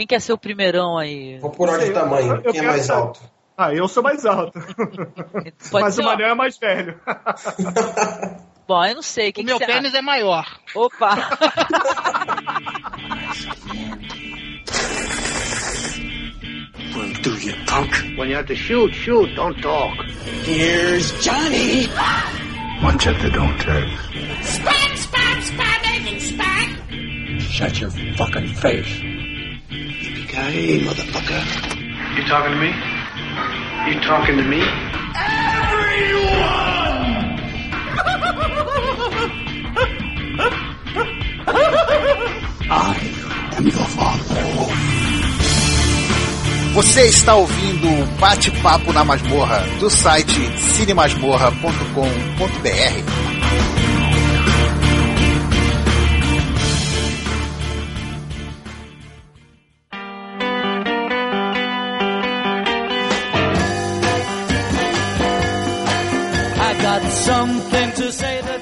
Quem quer ser o primeirão aí? Vou por ordem de tamanho. eu Quem é mais saber. alto? Ah, eu sou mais alto. Pode Mas ser, o. Manel é mais velho. Bom, eu não sei. O Quem meu que você pênis é maior. Opa! Run through you, punk. When you have to shoot, shoot, don't talk. Here's Johnny. One check that don't turn. Spat, spat, spat, spat. Shut your fucking face. Yippee-ki-yay, motherfucker. You talking to me? You talking to me? I am your father. Você está ouvindo o Bate-Papo na Masmorra do site cinemasmorra.com.br.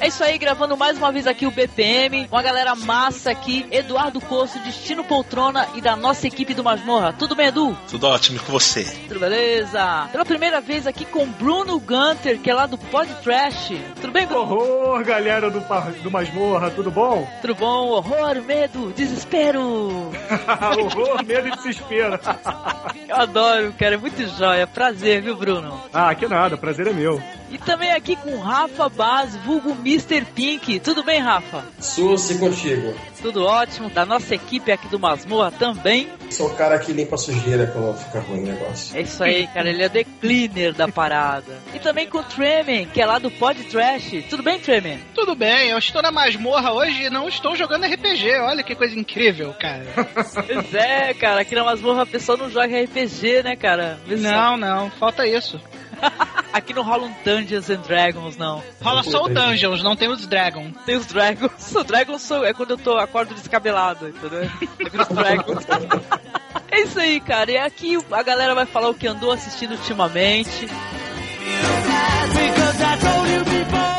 É isso aí, gravando mais uma vez aqui o BPM. Uma galera massa aqui. Eduardo Coço, Destino Poltrona e da nossa equipe do Masmorra. Tudo bem, Edu? Tudo ótimo com você. Tudo beleza? Pela primeira vez aqui com Bruno Gunter, que é lá do Pod Trash. Tudo bem, Bruno? Horror, galera do, do Masmorra, tudo bom? Tudo bom? Horror, medo, desespero. Horror, medo e desespero. Eu adoro, cara. É muito jóia. Prazer, viu, Bruno? ah, que nada, prazer é meu. E também aqui com Rafa Baz, vulgo Mr. Pink. Tudo bem, Rafa? Suce contigo. Tudo ótimo. Da nossa equipe aqui do Masmorra também. Sou o cara que limpa a sujeira quando fica ruim o negócio. É isso aí, cara. Ele é the cleaner da parada. E também com o Tremen, que é lá do Pod Trash. Tudo bem, Tremen? Tudo bem, eu estou na masmorra hoje e não estou jogando RPG. Olha que coisa incrível, cara. Pois é, cara. Aqui na Masmorra a pessoa não joga RPG, né, cara? Só. Não, não, falta isso. Aqui não rolam Dungeons and Dragons, não. Rola só o Dungeons, não tem os Dragon. Tem os Dragons. O Dragons sou, é quando eu tô, acordo descabelado, entendeu? Eu viro os Dragons. É isso aí, cara. E aqui a galera vai falar o que andou assistindo ultimamente. E sem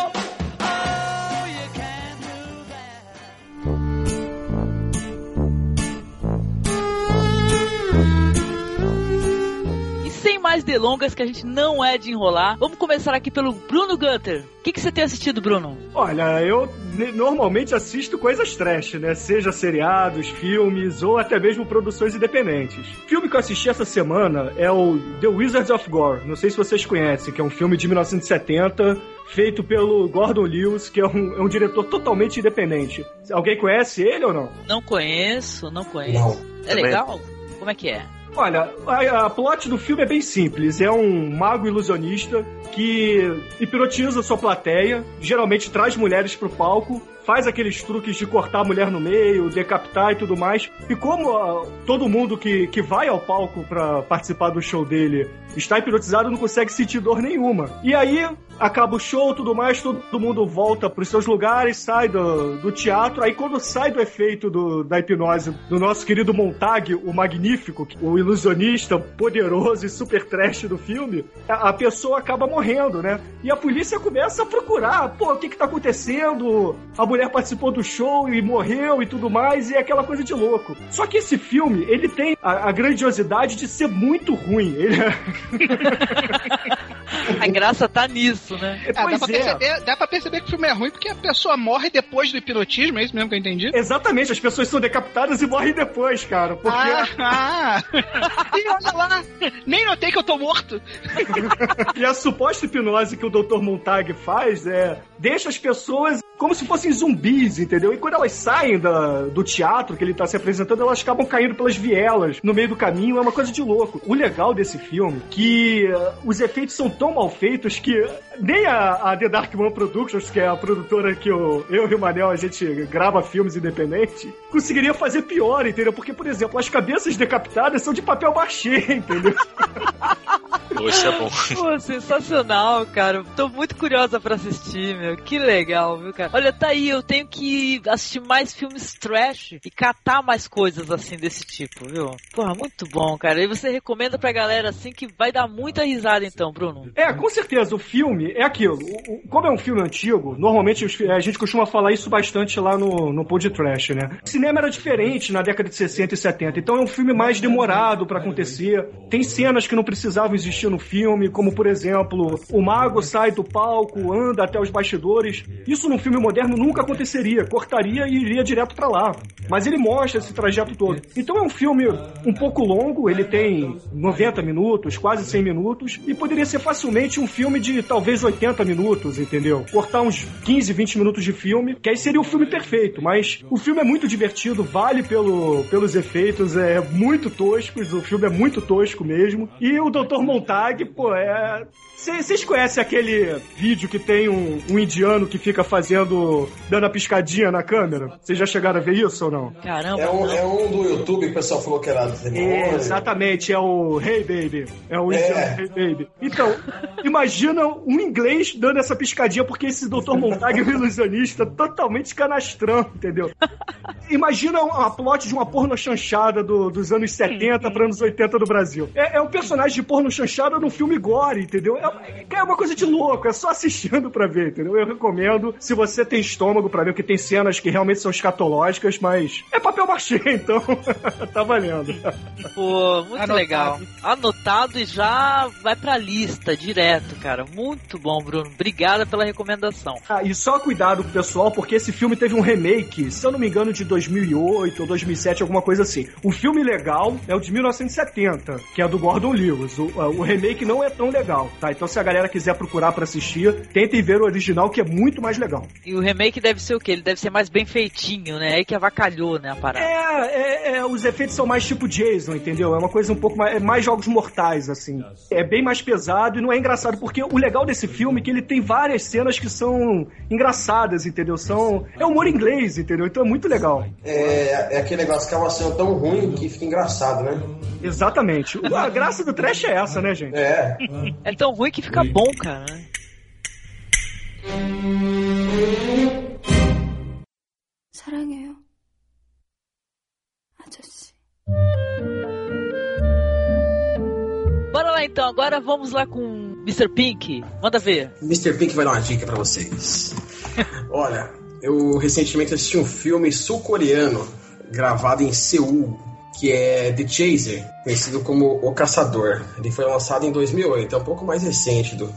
mais delongas, que a gente não é de enrolar, vamos começar aqui pelo Bruno Gunter. O que, que você tem assistido, Bruno? Olha, eu normalmente assisto coisas trash, né? Seja seriados, filmes ou até mesmo produções independentes. O filme que eu assisti essa semana é o The Wizards of Gore. Não sei se vocês conhecem, que é um filme de 1970 feito pelo Gordon Lewis, que é um, é um diretor totalmente independente. Alguém conhece ele ou não? Não conheço, não conheço. Não. É legal? Como é que é? Olha, a, a plot do filme é bem simples. É um mago ilusionista que hipnotiza sua plateia, geralmente traz mulheres pro palco, faz aqueles truques de cortar a mulher no meio, decapitar e tudo mais. E como ah, todo mundo que, que vai ao palco pra participar do show dele está hipnotizado, não consegue sentir dor nenhuma. E aí acaba o show, tudo mais, todo mundo volta pros seus lugares, sai do, do teatro. Aí quando sai do efeito do- da hipnose do nosso querido Montag, o magnífico, o ilusionista poderoso e super trash do filme, a, a pessoa acaba morrendo, né? E a polícia começa a procurar, pô, o que que tá acontecendo? A mulher participou do show e morreu e tudo mais, e é aquela coisa de louco. Só que esse filme, ele tem a, a grandiosidade de ser muito ruim. Ele é... A graça tá nisso, né? Ah, dá, pra é. perceber, dá pra perceber que o filme é ruim porque a pessoa morre depois do hipnotismo, é isso mesmo que eu entendi? Exatamente, as pessoas são decapitadas e morrem depois, cara. Porque Ah, ah. e olha lá, nem notei que eu tô morto. E a suposta hipnose que o Dr. Montag faz é deixa as pessoas como se fossem zumbis, entendeu? E quando elas saem da- do teatro que ele tá se apresentando, elas acabam caindo pelas vielas no meio do caminho, é uma coisa de louco. O legal desse filme que uh, os efeitos são tão mal feitos que nem a, a The Dark One Productions, que é a produtora que eu, eu e o Manel a gente grava filmes independentes, conseguiria fazer pior, entendeu? Porque, por exemplo, as cabeças decapitadas são de papel machê, entendeu? Isso é bom. Pô, sensacional, cara. Tô muito curiosa pra assistir, meu. Que legal, viu, cara? Olha, tá aí, eu tenho que assistir mais filmes trash e catar mais coisas assim desse tipo, viu? Porra, muito bom, cara. E você recomenda pra galera assim que vai dar muita risada então, Bruno? É, com certeza, o filme é aquilo. O- o- como é um filme antigo, normalmente a gente costuma falar isso bastante lá no, no Pod Trash, né? O cinema era diferente na década de 60 e 70, então é um filme mais demorado pra acontecer. Tem cenas que não precisavam existir no filme, como por exemplo, o mago sai do palco, anda até os bastidores. Isso num filme moderno nunca aconteceria. Cortaria e iria direto pra lá. Mas ele mostra esse trajeto todo. Então é um filme um pouco longo, ele tem 90 minutos, quase 100 minutos, e poderia ser facilmente um filme de talvez 80 minutos, entendeu? Cortar uns 15, 20 minutos de filme, que aí seria o filme perfeito. Mas o filme é muito divertido, vale pelo, pelos efeitos, é muito tosco, o filme é muito tosco mesmo. E o Dr. Montag, pô, é. Vocês conhecem aquele vídeo que tem um, um indiano que fica fazendo. dando a piscadinha na câmera? Vocês já chegaram a ver isso ou não? Caramba. É um, é um do YouTube que o pessoal falou que era do É, exatamente, é o Hey Baby. É o É. indiano Hey Baby. Então, imagina um inglês dando essa piscadinha, porque esse Dr. Montag é um ilusionista totalmente canastrão, entendeu? Imagina uma plot de uma porno chanchada do- dos anos 70 para anos 80 do Brasil. É, é um personagem de porno chanchada num filme gore, entendeu? É, é uma coisa de louco, é só assistindo pra ver, entendeu? Eu recomendo, se você tem estômago pra ver, porque tem cenas que realmente são escatológicas, mas é papel machê, então tá valendo. Pô, muito Anotado. legal. Anotado e já vai pra lista direto, cara. Muito bom, Bruno. Obrigada pela recomendação. Ah, e só cuidado com o pessoal, porque esse filme teve um remake, se eu não me engano, de 2008 ou 2007, alguma coisa assim. O filme legal é o de 1970, que é do Gordon Lewis. O, o remake não é tão legal, tá? Então se a galera quiser procurar pra assistir, tentem ver o original, que é muito mais legal. E o remake deve ser o quê? Ele deve ser mais bem feitinho, né? Aí que avacalhou, né, a parada. É, é, é, os efeitos são mais tipo Jason, entendeu? É uma coisa um pouco mais, é mais jogos mortais, assim. É bem mais pesado e não é engraçado, porque o legal desse filme é que ele tem várias cenas que são engraçadas, entendeu? São, é humor inglês, entendeu? Então é muito legal. É, é aquele negócio que é uma cena tão ruim que fica engraçado, né? Exatamente. A graça do trash é essa, né, gente? É. É tão ruim que fica bom, cara. né? 사랑해요. 아저씨. Bora lá então, agora vamos lá com Mr. Pink. Manda ver. Mr. Pink vai dar uma dica pra vocês. Olha, eu recentemente assisti um filme sul-coreano gravado em Seul, que é The Chaser, conhecido como O Caçador. Ele foi lançado em 2008, é um pouco mais recente do,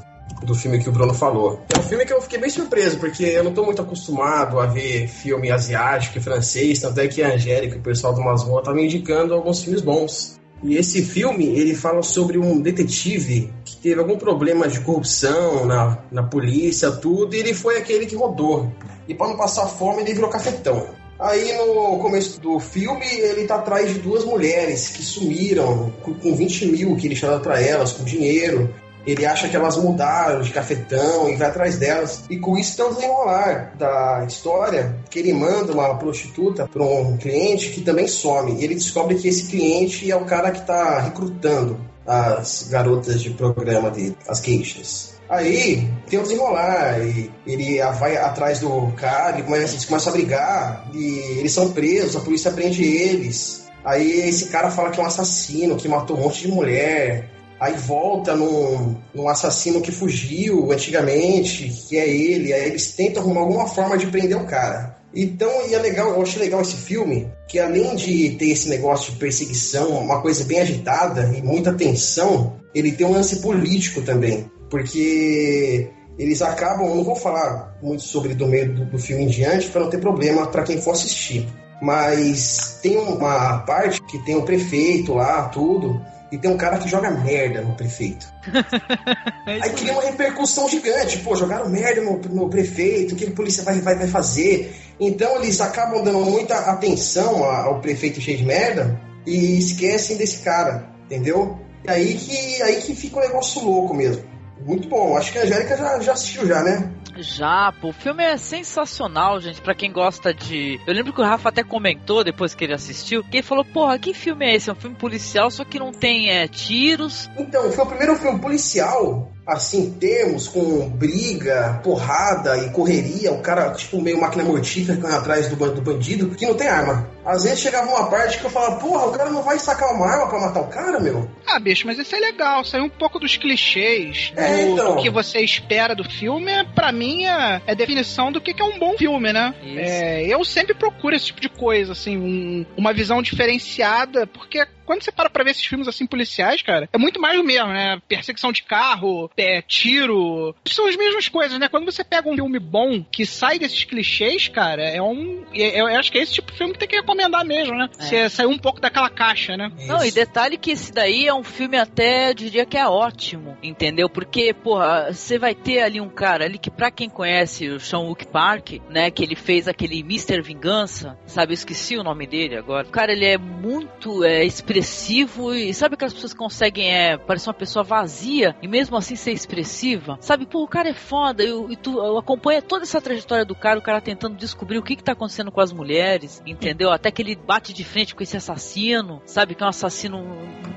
do filme que o Bruno falou. É um filme que eu fiquei bem surpreso, porque eu não tô muito acostumado a ver filme asiático e francês, tanto é que a Angélica e o pessoal do Masmorra estavam me indicando alguns filmes bons. E esse filme, ele fala sobre um detetive que teve algum problema de corrupção na, na polícia, tudo, e ele foi aquele que rodou. E para não passar fome, ele virou cafetão. Aí no começo do filme, ele tá atrás de duas mulheres que sumiram com, com 20 mil que ele dado pra elas, com dinheiro. Ele acha que elas mudaram de cafetão e vai atrás delas. E com isso tem um desenrolar da história que ele manda uma prostituta para um cliente que também some. E ele descobre que esse cliente é o cara que está recrutando as garotas de programa dele, as queixas. Aí tem um desenrolar, e ele vai atrás do cara, e começa, eles começam a brigar, e eles são presos, a polícia prende eles. Aí esse cara fala que é um assassino, que matou um monte de mulher. Aí volta num, num assassino que fugiu antigamente, que é ele. Aí eles tentam arrumar alguma forma de prender o cara. Então, e é legal, eu achei legal esse filme, que além de ter esse negócio de perseguição, uma coisa bem agitada e muita tensão, ele tem um lance político também. Porque eles acabam, não vou falar muito sobre do meio do, do filme em diante, para não ter problema para quem for assistir. Mas tem uma parte que tem o prefeito lá, tudo, e tem um cara que joga merda no prefeito. Aí cria uma repercussão gigante. Pô, jogaram merda no, no prefeito, o que a polícia vai, vai, vai fazer? Então eles acabam dando muita atenção ao prefeito cheio de merda e esquecem desse cara, entendeu? E aí que, aí que fica um negócio louco mesmo. Muito bom. Acho que a Angélica já, já assistiu já, né? Já, pô, o filme é sensacional, gente, pra quem gosta de. Eu lembro que o Rafa até comentou depois que ele assistiu, que ele falou: Porra, que filme é esse? É um filme policial, só que não tem é, tiros. Então, foi o primeiro filme policial assim, termos com briga, porrada e correria, o cara, tipo, meio máquina mortífera correndo atrás do, do bandido, que não tem arma. Às vezes chegava uma parte que eu falava, porra, o cara não vai sacar uma arma pra matar o cara, meu? Ah, bicho, mas isso é legal, saiu um pouco dos clichês É, do, então. do que você espera do filme, é, pra mim é, é definição do que, que é um bom filme, né? Isso. É, eu sempre procuro esse tipo de coisa, assim, um- uma visão diferenciada, porque quando você para pra ver esses filmes assim policiais, cara, é muito mais do mesmo, né? Perseguição de carro, é, tiro. São as mesmas coisas, né? Quando você pega um filme bom que sai desses clichês, cara, é um. é- Eu acho que é esse tipo de filme que tem que recomendar mesmo, né? É. Você sair um pouco daquela caixa, né? Não, e Isso. detalhe que esse daí é um filme até, eu diria que é ótimo, entendeu? Porque, porra, você vai ter ali um cara ali que pra quem conhece o Sean Wook Park, né, que ele fez aquele Mr. Vingança, sabe, eu esqueci o nome dele agora. O cara, ele é muito é, expressivo e sabe aquelas pessoas que conseguem é, parecer uma pessoa vazia e mesmo assim ser expressiva? Sabe, pô, o cara é foda, eu, e tu eu acompanha toda essa trajetória do cara, o cara tentando descobrir o que que tá acontecendo com as mulheres, entendeu? Até que ele bate de frente com esse assassino, sabe, que é um assassino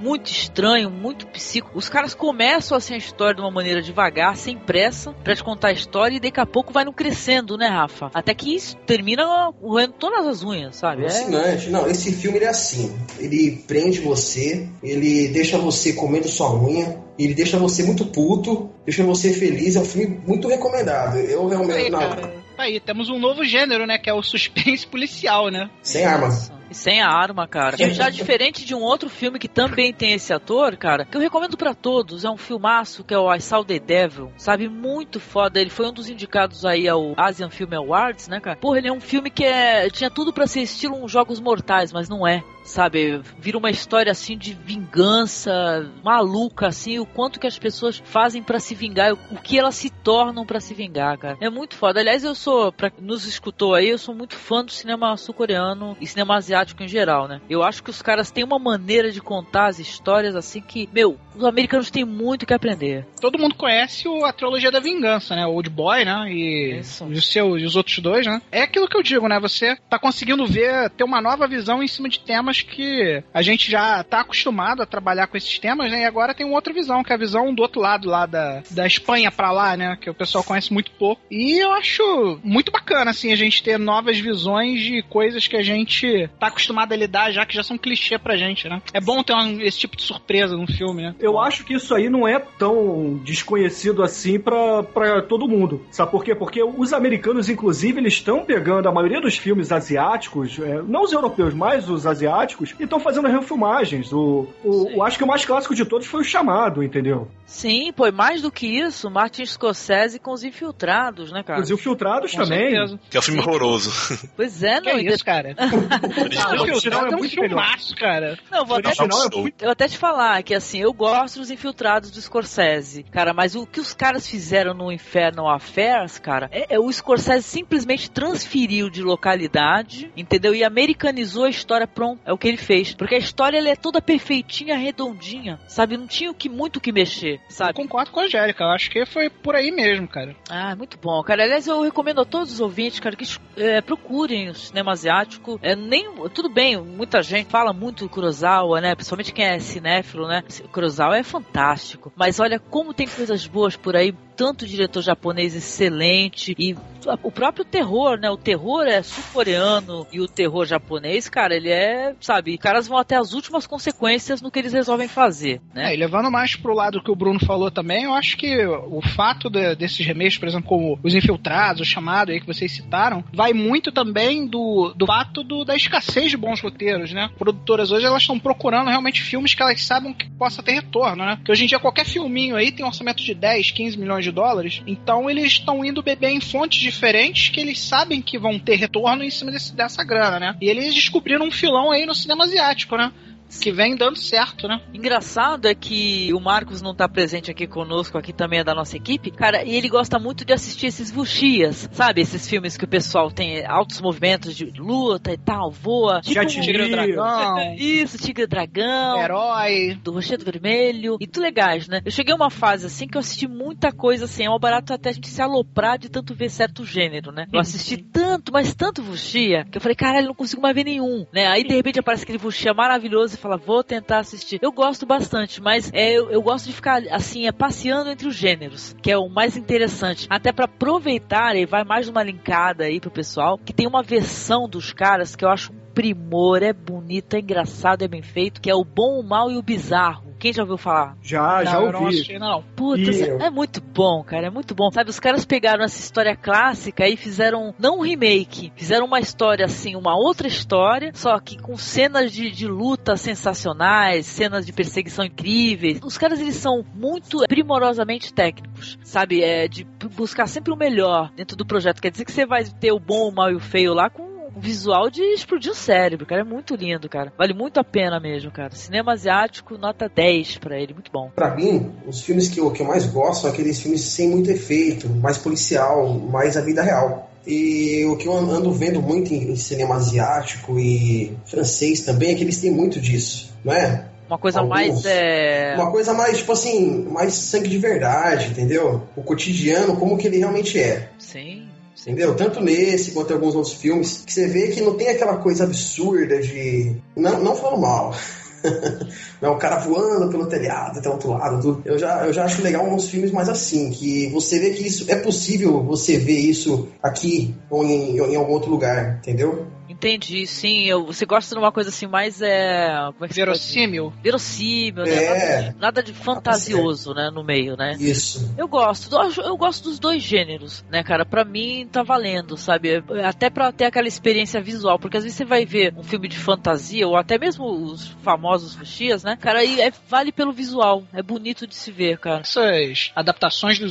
muito estranho, muito psico. Os caras começam assim a história de uma maneira devagar, sem pressa, pra te contar a história e daqui a pouco vai no crescendo, né, Rafa? Até que isso termina roendo todas as unhas, sabe? É. Não, esse filme ele é assim. Ele prende você, ele deixa você comendo sua unha, ele deixa você muito puto, deixa você feliz. É um filme muito recomendado. Eu realmente. Aí, não. Aí, temos um novo gênero, né? Que é o suspense policial, né? sem arma. E sem a arma, cara. Já diferente de um outro filme que também tem esse ator, cara, que eu recomendo pra todos, é um filmaço que é o I Saw the Devil, sabe? Muito foda. Ele foi um dos indicados aí ao Asian Film Awards, né, cara? Porra, ele é um filme que é, tinha tudo pra ser estilo uns Jogos Mortais, mas não é. Sabe, vira uma história assim de vingança maluca, assim, o quanto que as pessoas fazem pra se vingar, o o que elas se tornam pra se vingar, cara. É muito foda. Aliás, eu sou, pra quem nos escutou aí, eu sou muito fã do cinema sul-coreano e cinema asiático em geral, né? Eu acho que os caras têm uma maneira de contar as histórias assim que, meu, os americanos têm muito que aprender. Todo mundo conhece o- a trilogia da vingança, né? O Old Boy, né? E, Isso. e os, seus, e os outros dois, né? É aquilo que eu digo, né? Você tá conseguindo ver, ter uma nova visão em cima de temas que a gente já tá acostumado a trabalhar com esses temas, né? E agora tem uma outra visão, que é a visão do outro lado lá da, da Espanha pra lá, né? Que o pessoal conhece muito pouco. E eu acho muito bacana, assim, a gente ter novas visões de coisas que a gente tá acostumado a lidar já, que já são clichê pra gente, né? É bom ter um- esse tipo de surpresa num filme, né? Eu acho que isso aí não é tão desconhecido assim pra todo mundo. Sabe por quê? Porque os americanos, inclusive, eles estão pegando a maioria dos filmes asiáticos, é, não os europeus, mas os asiáticos, e estão fazendo refilmagens. O, o, eu acho que o mais clássico de todos foi o Chamado, entendeu? Sim, pô, e mais do que isso, Martin Scorsese com os infiltrados, né, cara? Os Infiltrados Com também. certeza. Que é um filme horroroso. Pois é, Que não, é e de- isso, cara? O o original é é um muito melhor. filmaço, cara. Não, vou O até, é muito eu até te falar que assim, eu gosto dos infiltrados do Scorsese, cara, mas o que os caras fizeram no Inferno Affairs, cara, é, é o Scorsese simplesmente transferiu de localidade, entendeu? E americanizou a história pronto. É o que ele fez. Porque a história ela é toda perfeitinha, redondinha, sabe? Não tinha o que muito o que mexer, Eu sabe? concordo com a Angélica. Eu acho que foi por aí mesmo, cara. Ah, muito bom, cara. Aliás, eu recomendo a todos os ouvintes, cara, que é, procurem o cinema asiático. É, nem, tudo bem, muita gente fala muito do Kurosawa, né? Principalmente quem é cinéfilo, né? O Kurosawa é fantástico. Mas olha como tem coisas boas por aí. Tanto diretor japonês excelente e o próprio terror, né? O terror é sul-coreano e o terror japonês, cara, ele é, sabe, caras vão até as últimas consequências no que eles resolvem fazer, né? É, e levando mais pro lado que o Bruno falou também, eu acho que o fato de- desses remakes, por exemplo, como Os Infiltrados, o Chamado aí que vocês citaram, vai muito também do, do fato do- da escassez de bons roteiros, né? Produtoras hoje, elas estão procurando realmente filmes que elas sabem que possa ter retorno, né? Porque hoje em dia qualquer filminho aí tem um orçamento de 10, 15 milhões de dólares, então eles estão indo beber em fontes diferentes que eles sabem que vão ter retorno em cima desse- dessa grana, né? E eles descobriram um filão aí no cinema asiático, né? Que vem dando certo, né? Engraçado é que o Marcos não tá presente aqui conosco, aqui também é da nossa equipe, cara, e ele gosta muito de assistir esses vuxias, sabe? Esses filmes que o pessoal tem altos movimentos de luta e tal, voa. Tipo um Tigre Dragão. Isso, Tigre Dragão. Herói. Do Rochedo Vermelho. E tudo legais, né? Eu cheguei a uma fase assim que eu assisti muita coisa assim. É um barato até a gente se aloprar de tanto ver certo gênero, né? Eu assisti tanto, mas tanto vuxia, que eu falei, caralho, não consigo mais ver nenhum, né? Aí de repente aparece aquele vuxia maravilhoso e fala, vou tentar assistir. Eu gosto bastante, mas é, eu, eu gosto de ficar assim, é passeando entre os gêneros, que é o mais interessante. Até para aproveitar, e vai mais uma linkada aí pro pessoal, que tem uma versão dos caras que eu acho um primor, é bonito, é engraçado, é bem feito, que é o bom, o mal e o bizarro. Quem já ouviu falar? Já, não, já eu não ouvi. assisti, não. Puta, E- é muito bom, cara, é muito bom. Sabe, os caras pegaram essa história clássica e fizeram, não um remake, fizeram uma história assim, uma outra história, só que com cenas de, de luta sensacionais, cenas de perseguição incríveis. Os caras, eles são muito primorosamente técnicos, sabe? É de buscar sempre o melhor dentro do projeto. Quer dizer que você vai ter o bom, o mal e o feio lá com um visual de explodir o cérebro, cara. É muito lindo, cara. Vale muito a pena mesmo, cara. Cinema asiático, nota 10 pra ele. Muito bom. Pra mim, os filmes que eu, que eu mais gosto são aqueles filmes sem muito efeito, mais policial, mais a vida real. E o que eu ando vendo muito em, em cinema asiático e francês também é que eles têm muito disso, não é? Uma coisa Alguns. mais. É... Uma coisa mais, tipo assim, mais sangue de verdade, entendeu? O cotidiano, como que ele realmente é. Sim. Entendeu? Tanto nesse quanto em alguns outros filmes, que você vê que não tem aquela coisa absurda de. Não, não falando mal. não, o cara voando pelo telhado até o outro lado. Tudo. Eu, já, eu já acho legal uns filmes mais assim, que você vê que isso é possível você ver isso aqui ou em, em algum outro lugar, entendeu? Entendi, sim. Eu, você gosta de uma coisa assim mais. É... Como é que? Verossímil. Verossímil, né? É. Nada, nada de fantasioso, né? No meio, né? Isso. Eu gosto, eu, gosto dos dois gêneros, né, cara? Pra mim tá valendo, sabe? Até pra ter aquela experiência visual, porque às vezes você vai ver um filme de fantasia, ou até mesmo os famosos fuxias, né? Cara, aí é, vale pelo visual, é bonito de se ver, cara. Essas adaptações do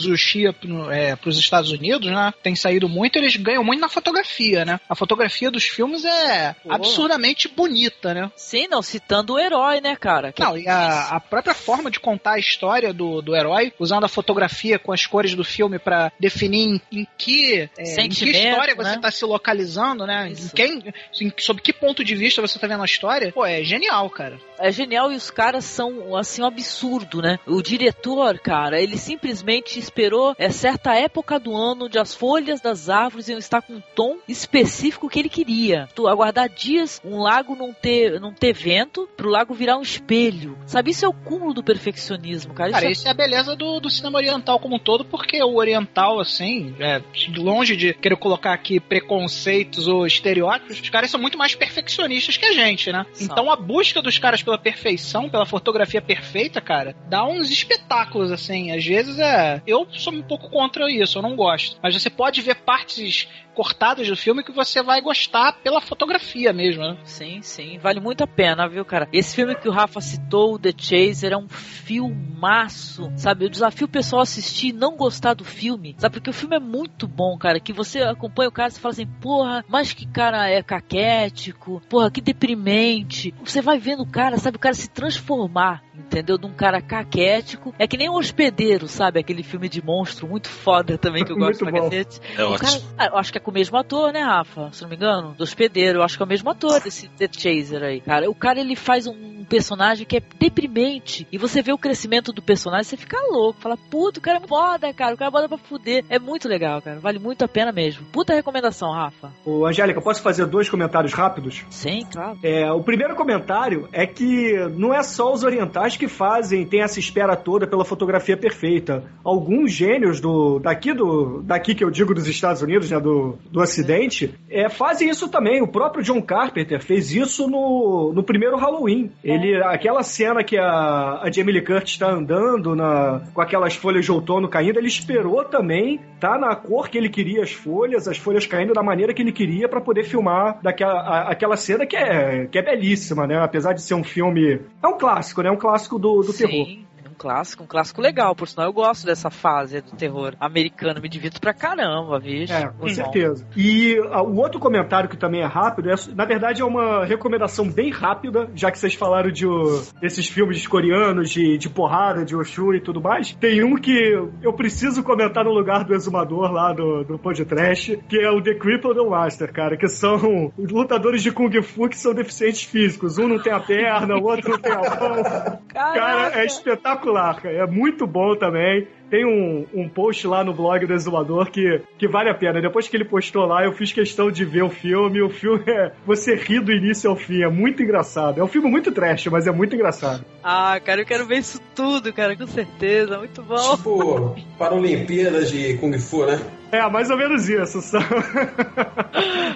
pro, é, pros Estados Unidos, né? Tem saído muito, eles ganham muito na fotografia, né? A fotografia dos filmes é Pô. absurdamente bonita, né? Sim, não, citando o herói, né, cara? Que Não, é e a, a própria forma de contar a história do, do herói, usando a fotografia com as cores do filme pra definir em, em que, é, em que história né? você tá se localizando, né? Em quem, em- sob que ponto de vista você tá vendo a história, pô, é genial, cara. É genial e os caras são, assim, um absurdo, né? O diretor, cara, ele simplesmente esperou é, certa época do ano onde as folhas das árvores iam estar com um tom específico que ele queria. Tu aguardar dias, um lago não ter, não ter vento, pro lago virar um espelho. Sabe, isso é o cúmulo do perfeccionismo, cara. Cara, isso isso é a beleza do, do cinema oriental como um todo, porque o oriental, assim, é, longe de querer colocar aqui preconceitos ou estereótipos, os caras são muito mais perfeccionistas que a gente, né? Então a busca dos caras pela perfeição, pela fotografia perfeita, cara, dá uns espetáculos, assim. Às vezes é. Eu sou um pouco contra isso, eu não gosto. Mas você pode ver partes cortadas do filme que você vai gostar pela fotografia mesmo, né? Sim, sim, vale muito a pena, viu, cara? Esse filme que o Rafa citou, The Chaser, é um filmaço, sabe? Eu desafio o pessoal a assistir e não gostar do filme, sabe? Porque o filme é muito bom, cara. Que você acompanha o cara e fala assim, porra, mas que cara é caquético, porra, que deprimente. Você vai vendo o cara, sabe? O cara se transformar, entendeu? De um cara caquético. É que nem o Hospedeiro, sabe? Aquele filme de monstro muito foda também que eu gosto Muito pra bom. cacete. É O cara- ótimo. ah, eu acho que é com o mesmo ator, né, Rafa? Se não me engano. Do hospedeiro. Eu acho que é o mesmo ator desse The Chaser aí. Cara, o cara ele faz um personagem que é deprimente. E você vê o crescimento do personagem, você fica louco. Fala, puta, o cara é foda, cara. O cara bota pra fuder. É muito legal, cara. Vale muito a pena mesmo. Puta recomendação, Rafa. Ô, Angélica, posso fazer dois comentários rápidos? Sim, claro. É, o primeiro comentário é que não é só os orientais que fazem, tem essa espera toda pela fotografia perfeita. Alguns gênios do daqui do daqui que eu digo dos Estados Unidos, né, do, do Ocidente, é, fazem isso também. O próprio John Carpenter fez isso no, no primeiro Halloween. Ele aquela cena que a, a Jamie Lee Curtis está andando na, com aquelas folhas de outono caindo, ele esperou também, tá na cor que ele queria as folhas, as folhas caindo da maneira que ele queria para poder filmar daquela a- aquela cena que é, que é belíssima, né? Apesar de ser um filme. É um clássico, né? Um clássico do, do terror. Sim. um clássico, um clássico legal, por sinal eu gosto dessa fase do terror americano, me divirto pra caramba, bicho. É, com certeza. E uh, o outro comentário que também é rápido, é, na verdade é uma recomendação bem rápida, já que vocês falaram de uh, desses filmes coreanos de, de porrada, de Oshu e tudo mais. Tem um que eu preciso comentar no lugar do exumador lá do, do podcast, que é o The Crippled Master, cara, que são lutadores de Kung Fu que são deficientes físicos. Um não tem a perna, o outro não tem a mão. Cara, é espetacular, cara. É muito bom também. Tem um, um post lá no blog do Exumador que, que vale a pena. Depois que ele postou lá, eu fiz questão de ver o filme. O filme é. Você ri do início ao fim. É muito engraçado. É um filme muito trash, mas é muito engraçado. Ah, cara, eu quero ver isso tudo, cara, com certeza. Muito bom. Tipo, para Olimpíadas de Kung Fu, né? É, mais ou menos isso.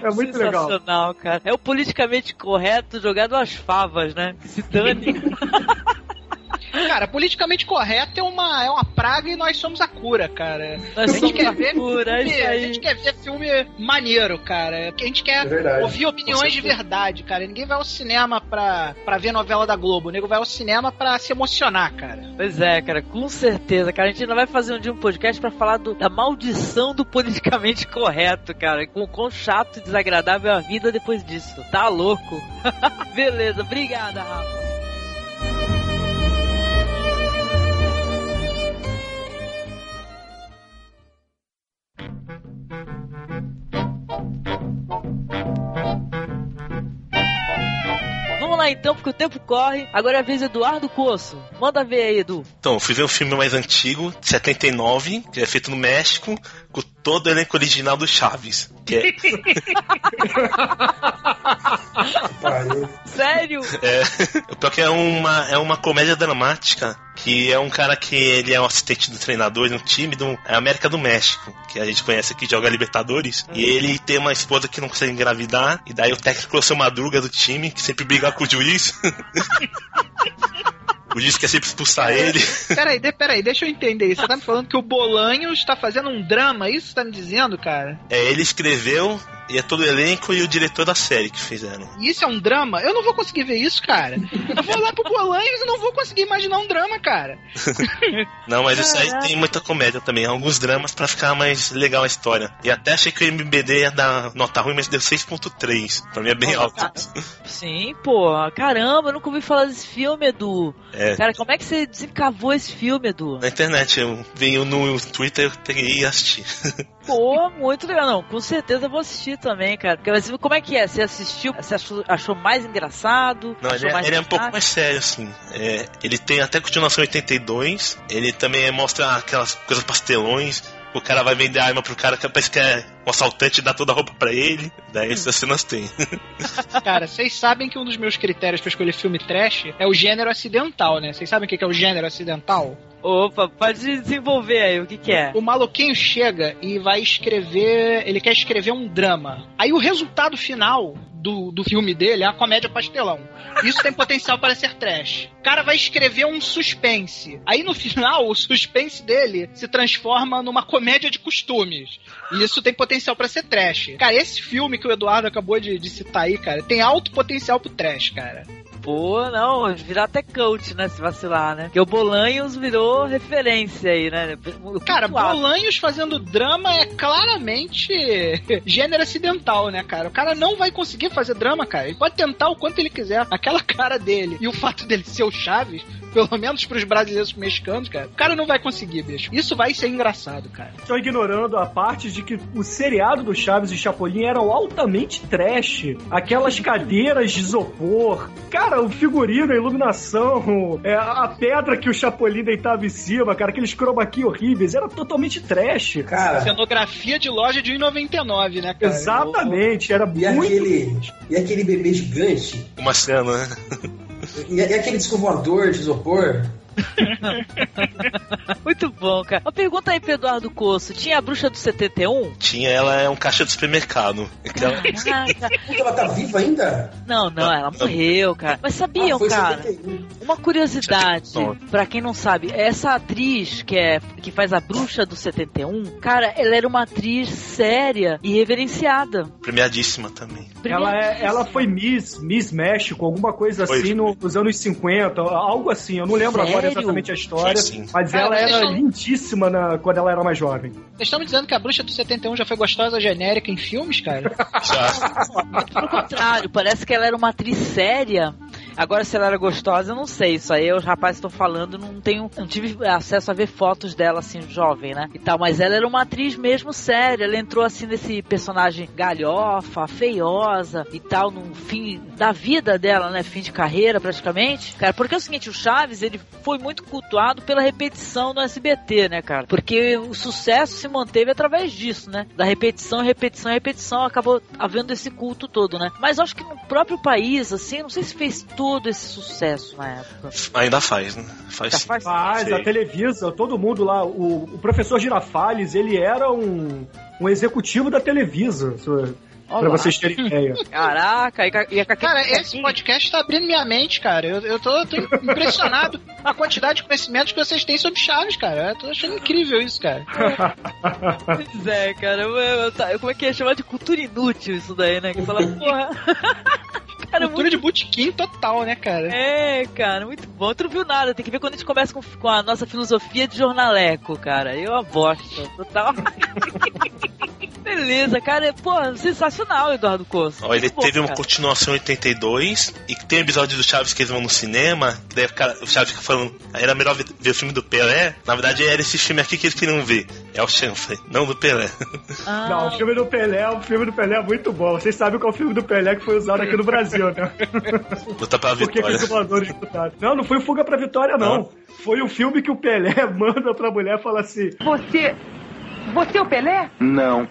é muito legal. Sensacional, cara. É o politicamente correto jogado às favas, né? Se dane. Cara, politicamente correto é uma, é uma praga e nós somos a cura, cara. Nós a gente quer ver cura, filme, a gente quer ver filme maneiro, cara. A gente quer é ouvir opiniões de verdade, cara. Ninguém vai ao cinema pra, pra ver novela da Globo. O nego vai ao cinema pra se emocionar, cara. Pois é, cara, com certeza, cara. A gente ainda vai fazer um dia um podcast pra falar do, da maldição do politicamente correto, cara. Com o quão chato e desagradável é a vida depois disso. Tá louco? Beleza, obrigada, Rafa. Vamos lá então, porque o tempo corre. Agora é a vez do Eduardo Coço. Manda ver aí, Edu. Então, eu fui ver um filme mais antigo, de 79, que é feito no México, com todo o elenco original do Chaves. Que é... Sério? É, o pior que é uma, é uma comédia dramática que é um cara que ele é um assistente do treinador no time do é América do México, que a gente conhece aqui, joga Libertadores, e ele tem uma esposa que não consegue engravidar, e daí o técnico é o seu Madruga do time, que sempre briga com o juiz. O juiz quer sempre expulsar ele. Peraí, de, peraí, deixa eu entender isso. Você tá me falando que o Bolanho está fazendo um drama, isso você tá me dizendo, cara? É, ele escreveu e é todo o elenco e o diretor da série que fizeram. Isso é um drama? Eu não vou conseguir ver isso, cara. Eu vou lá pro Bolanhos e não vou conseguir imaginar um drama, cara. não, mas isso aí tem muita comédia também. Alguns dramas para ficar mais legal a história. E até achei que o MBD ia dar nota ruim, mas deu 6.3. Pra mim é bem alto. Sim, pô. Caramba, eu nunca ouvi falar desse filme, Edu. É. Cara, como é que você desencavou esse filme, Edu? Na internet, eu vi no Twitter, eu peguei e assisti. Pô, muito legal. Não, com certeza eu vou assistir também, cara. Porque, mas, como é que é? Você assistiu? Você achou, achou mais engraçado? Não, ele, é, ele é, um pouco mais sério, assim. É, ele tem até continuação 82. Ele também mostra aquelas coisas pastelões. O cara vai vender arma pro cara que parece que é um assaltante dá toda a roupa pra ele. Daí essas cenas tem. Cara, vocês sabem que um dos meus critérios pra escolher filme trash é o gênero acidental, né? Vocês sabem o que é o gênero acidental? Opa, pode desenvolver aí, o que, que é? O maluquinho chega e vai escrever. Ele quer escrever um drama. Aí o resultado final do, do filme dele é a comédia pastelão. Isso tem potencial para ser trash. O cara vai escrever um suspense. Aí no final, o suspense dele se transforma numa comédia de costumes. E isso tem potencial para ser trash. Cara, esse filme que o Eduardo acabou de, de citar aí, cara, tem alto potencial pro trash, cara. Pô, não, virar até coach, né? Se vacilar, né? Porque o Bolanhos virou referência aí, né? O cara, Bolanhos fazendo drama é claramente gênero acidental, né, cara? O cara não vai conseguir fazer drama, cara. Ele pode tentar o quanto ele quiser. Aquela cara dele e o fato dele ser o Chaves, pelo menos pros brasileiros mexicanos, cara, o cara não vai conseguir, bicho. Isso vai ser engraçado, cara. Estão ignorando a parte de que o seriado do Chaves e Chapolin eram altamente trash. Aquelas cadeiras de isopor. Cara, o figurino, a iluminação, é, a pedra que o Chapolin deitava em cima, cara, aqueles chroma key horríveis, era totalmente trash. Cara, cenografia de loja de 1,99, né, cara? Exatamente, era e muito... Aquele, e aquele bebê gigante? Uma cena, né? E, e aquele disco voador de isopor? Muito bom, cara. Uma pergunta aí pro Eduardo Coço. Tinha a bruxa do 71? Tinha, ela é um caixa de supermercado. Ela... ela tá viva ainda? Não, não, ela morreu, cara. Mas sabiam, ah, cara? 71. Uma curiosidade, pra quem não sabe, essa atriz que, é, que faz a bruxa do 71, cara, ela era uma atriz séria e reverenciada. Premiadíssima também. Ela, é, ela foi Miss, Miss México, alguma coisa foi. assim, no, nos anos 50, algo assim, eu não lembro Sério? agora exatamente a história, Sim. mas Cara, ela era são- lindíssima na- quando ela era mais jovem. Vocês estão me dizendo que a bruxa do 71 já foi gostosa genérica em filmes, cara? Já. Pelo contrário, parece que ela era uma atriz séria. Agora, se ela era gostosa, eu não sei. Isso aí os rapazes estão falando, não tenho, não tive acesso a ver fotos dela assim, jovem, né? E tal, mas ela era uma atriz mesmo séria. Ela entrou assim nesse personagem galhofa, feiosa e tal, no fim da vida dela, né? Fim de carreira, praticamente. Cara, porque é o seguinte, o Chaves, ele foi muito cultuado pela repetição no SBT, né, cara? Porque o sucesso se manteve através disso, né? Da repetição, repetição, repetição, acabou havendo esse culto todo, né? Mas acho que no próprio país, assim, não sei se fez todo esse sucesso na época. Ainda faz, né? Faz sim. faz Faz, a Televisa, todo mundo lá, o, o professor Girafales, ele era um, um executivo da Televisa, pra Olá. vocês terem ideia. Caraca, e, e ca- Cara, esse podcast tá abrindo minha mente, cara. Eu, eu tô, tô impressionado com a quantidade de conhecimentos que vocês têm sobre Chaves, cara. Eu tô achando incrível isso, cara. Pois é, cara. eu- eu- tá- como é que é chamar de cultura inútil isso daí, né? Que fala, porra. cara, Cultura muito de botequim total, né, cara? É, cara, muito bom. Tu não viu nada, tem que ver quando a gente começa com, com a nossa filosofia de jornaleco, cara. Eu a bosta, total. Beleza, cara. Pô, sensacional, Eduardo Costa. Ó, ele bom, teve uma cara. continuação em 82 e tem um episódio do Chaves que eles vão no cinema, que daí o, cara- o Chaves fica falando, era melhor ver, ver o filme do Pelé. Na verdade era esse filme aqui que eles queriam ver. É o Chanfrey, não do Pelé. Ah, Não, o filme do Pelé, o filme do Pelé é muito bom. Vocês sabem qual é o filme do Pelé que foi usado aqui no Brasil, né? Luta pela Por que, que vitória. Não, não foi o Fuga pra Vitória, não. Não? Foi o filme que o Pelé manda pra mulher e fala assim: Você. Você é o Pelé? Não.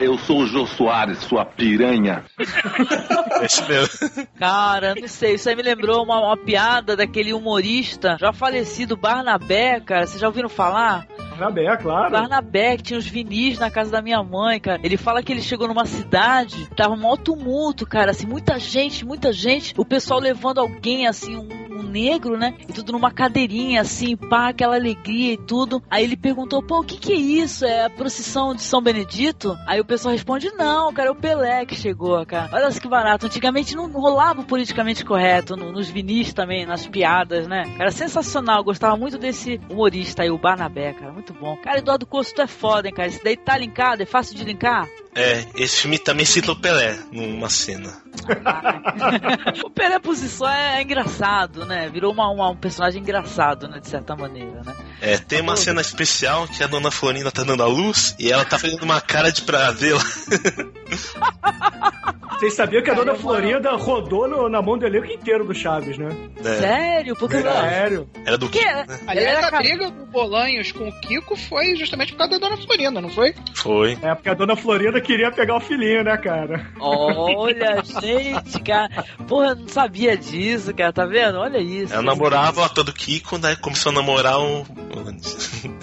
Eu sou o Jô Soares, sua piranha. Esse mesmo. Cara, não sei, isso aí me lembrou uma, uma piada daquele humorista já falecido, Barnabé, cara. Vocês já ouviram falar? Barnabé, claro. Barnabé, que tinha uns vinis na casa da minha mãe, cara. Ele fala que ele chegou numa cidade, tava um maior tumulto, cara, assim, muita gente, muita gente. O pessoal levando alguém, assim, um, um negro, né? E tudo numa cadeirinha, assim, pá, aquela alegria e tudo. Aí ele perguntou, pô, o que que é isso? É a procissão de São Benedito? Aí o pessoal responde, não, cara, é o Pelé que chegou, cara. Olha só que barato. Antigamente não rolava o politicamente correto, no- nos vinis também, nas piadas, né? Cara, sensacional. Gostava muito desse humorista aí, o Barnabé, cara. Muito bom. Cara, Eduardo Costo, tu é foda, hein, cara. Esse daí tá linkado, é fácil de linkar? É, esse filme também cita o Pelé numa cena. o Pelé por si só é, engraçado, né? Virou uma, uma- um personagem engraçado, né? De certa maneira, né? É, tem uma cena especial que a dona Florinda tá dando a luz e ela tá fazendo uma cara de prazer lá. Vocês sabiam que a dona Florinda rodou no- na mão do elenco inteiro do Chaves, né? É, Sério? Porque Sério. era do Que- Kiko, né? Aliás, Ela a era briga do Bolanhos com o Kiko foi justamente por causa da Dona Florinda, não foi? Foi. É porque a dona Florinda queria pegar o filhinho, né, cara? Olha, gente, cara. Porra, eu não sabia disso, cara. Tá vendo? Olha isso. Ela namorava o ator do Kiko, daí começou a namorar o.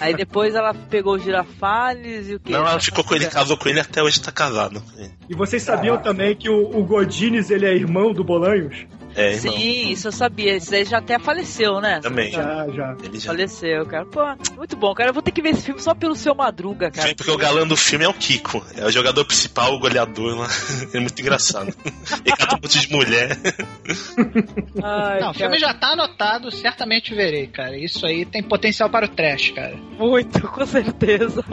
Aí depois ela pegou o girafales e o que? Não, ela ficou com ele, casou com ele até hoje tá casado. E vocês sabiam também que o, o Godines, ele é irmão do Bolanhos? É, irmão. Sim, isso eu sabia. Isso aí já até faleceu, né? Também. Já, já. Ele já. Faleceu, cara. Pô, muito bom, cara. Eu vou ter que ver esse filme só pelo seu Madruga, cara. Sim, porque o galã do filme é o Kiko. É o jogador principal, o goleador lá. É muito engraçado. Ele cata um monte de mulher. Ai, não, o filme já tá anotado, certamente verei, cara. Isso aí tem potencial para o trash, cara. Muito, com certeza.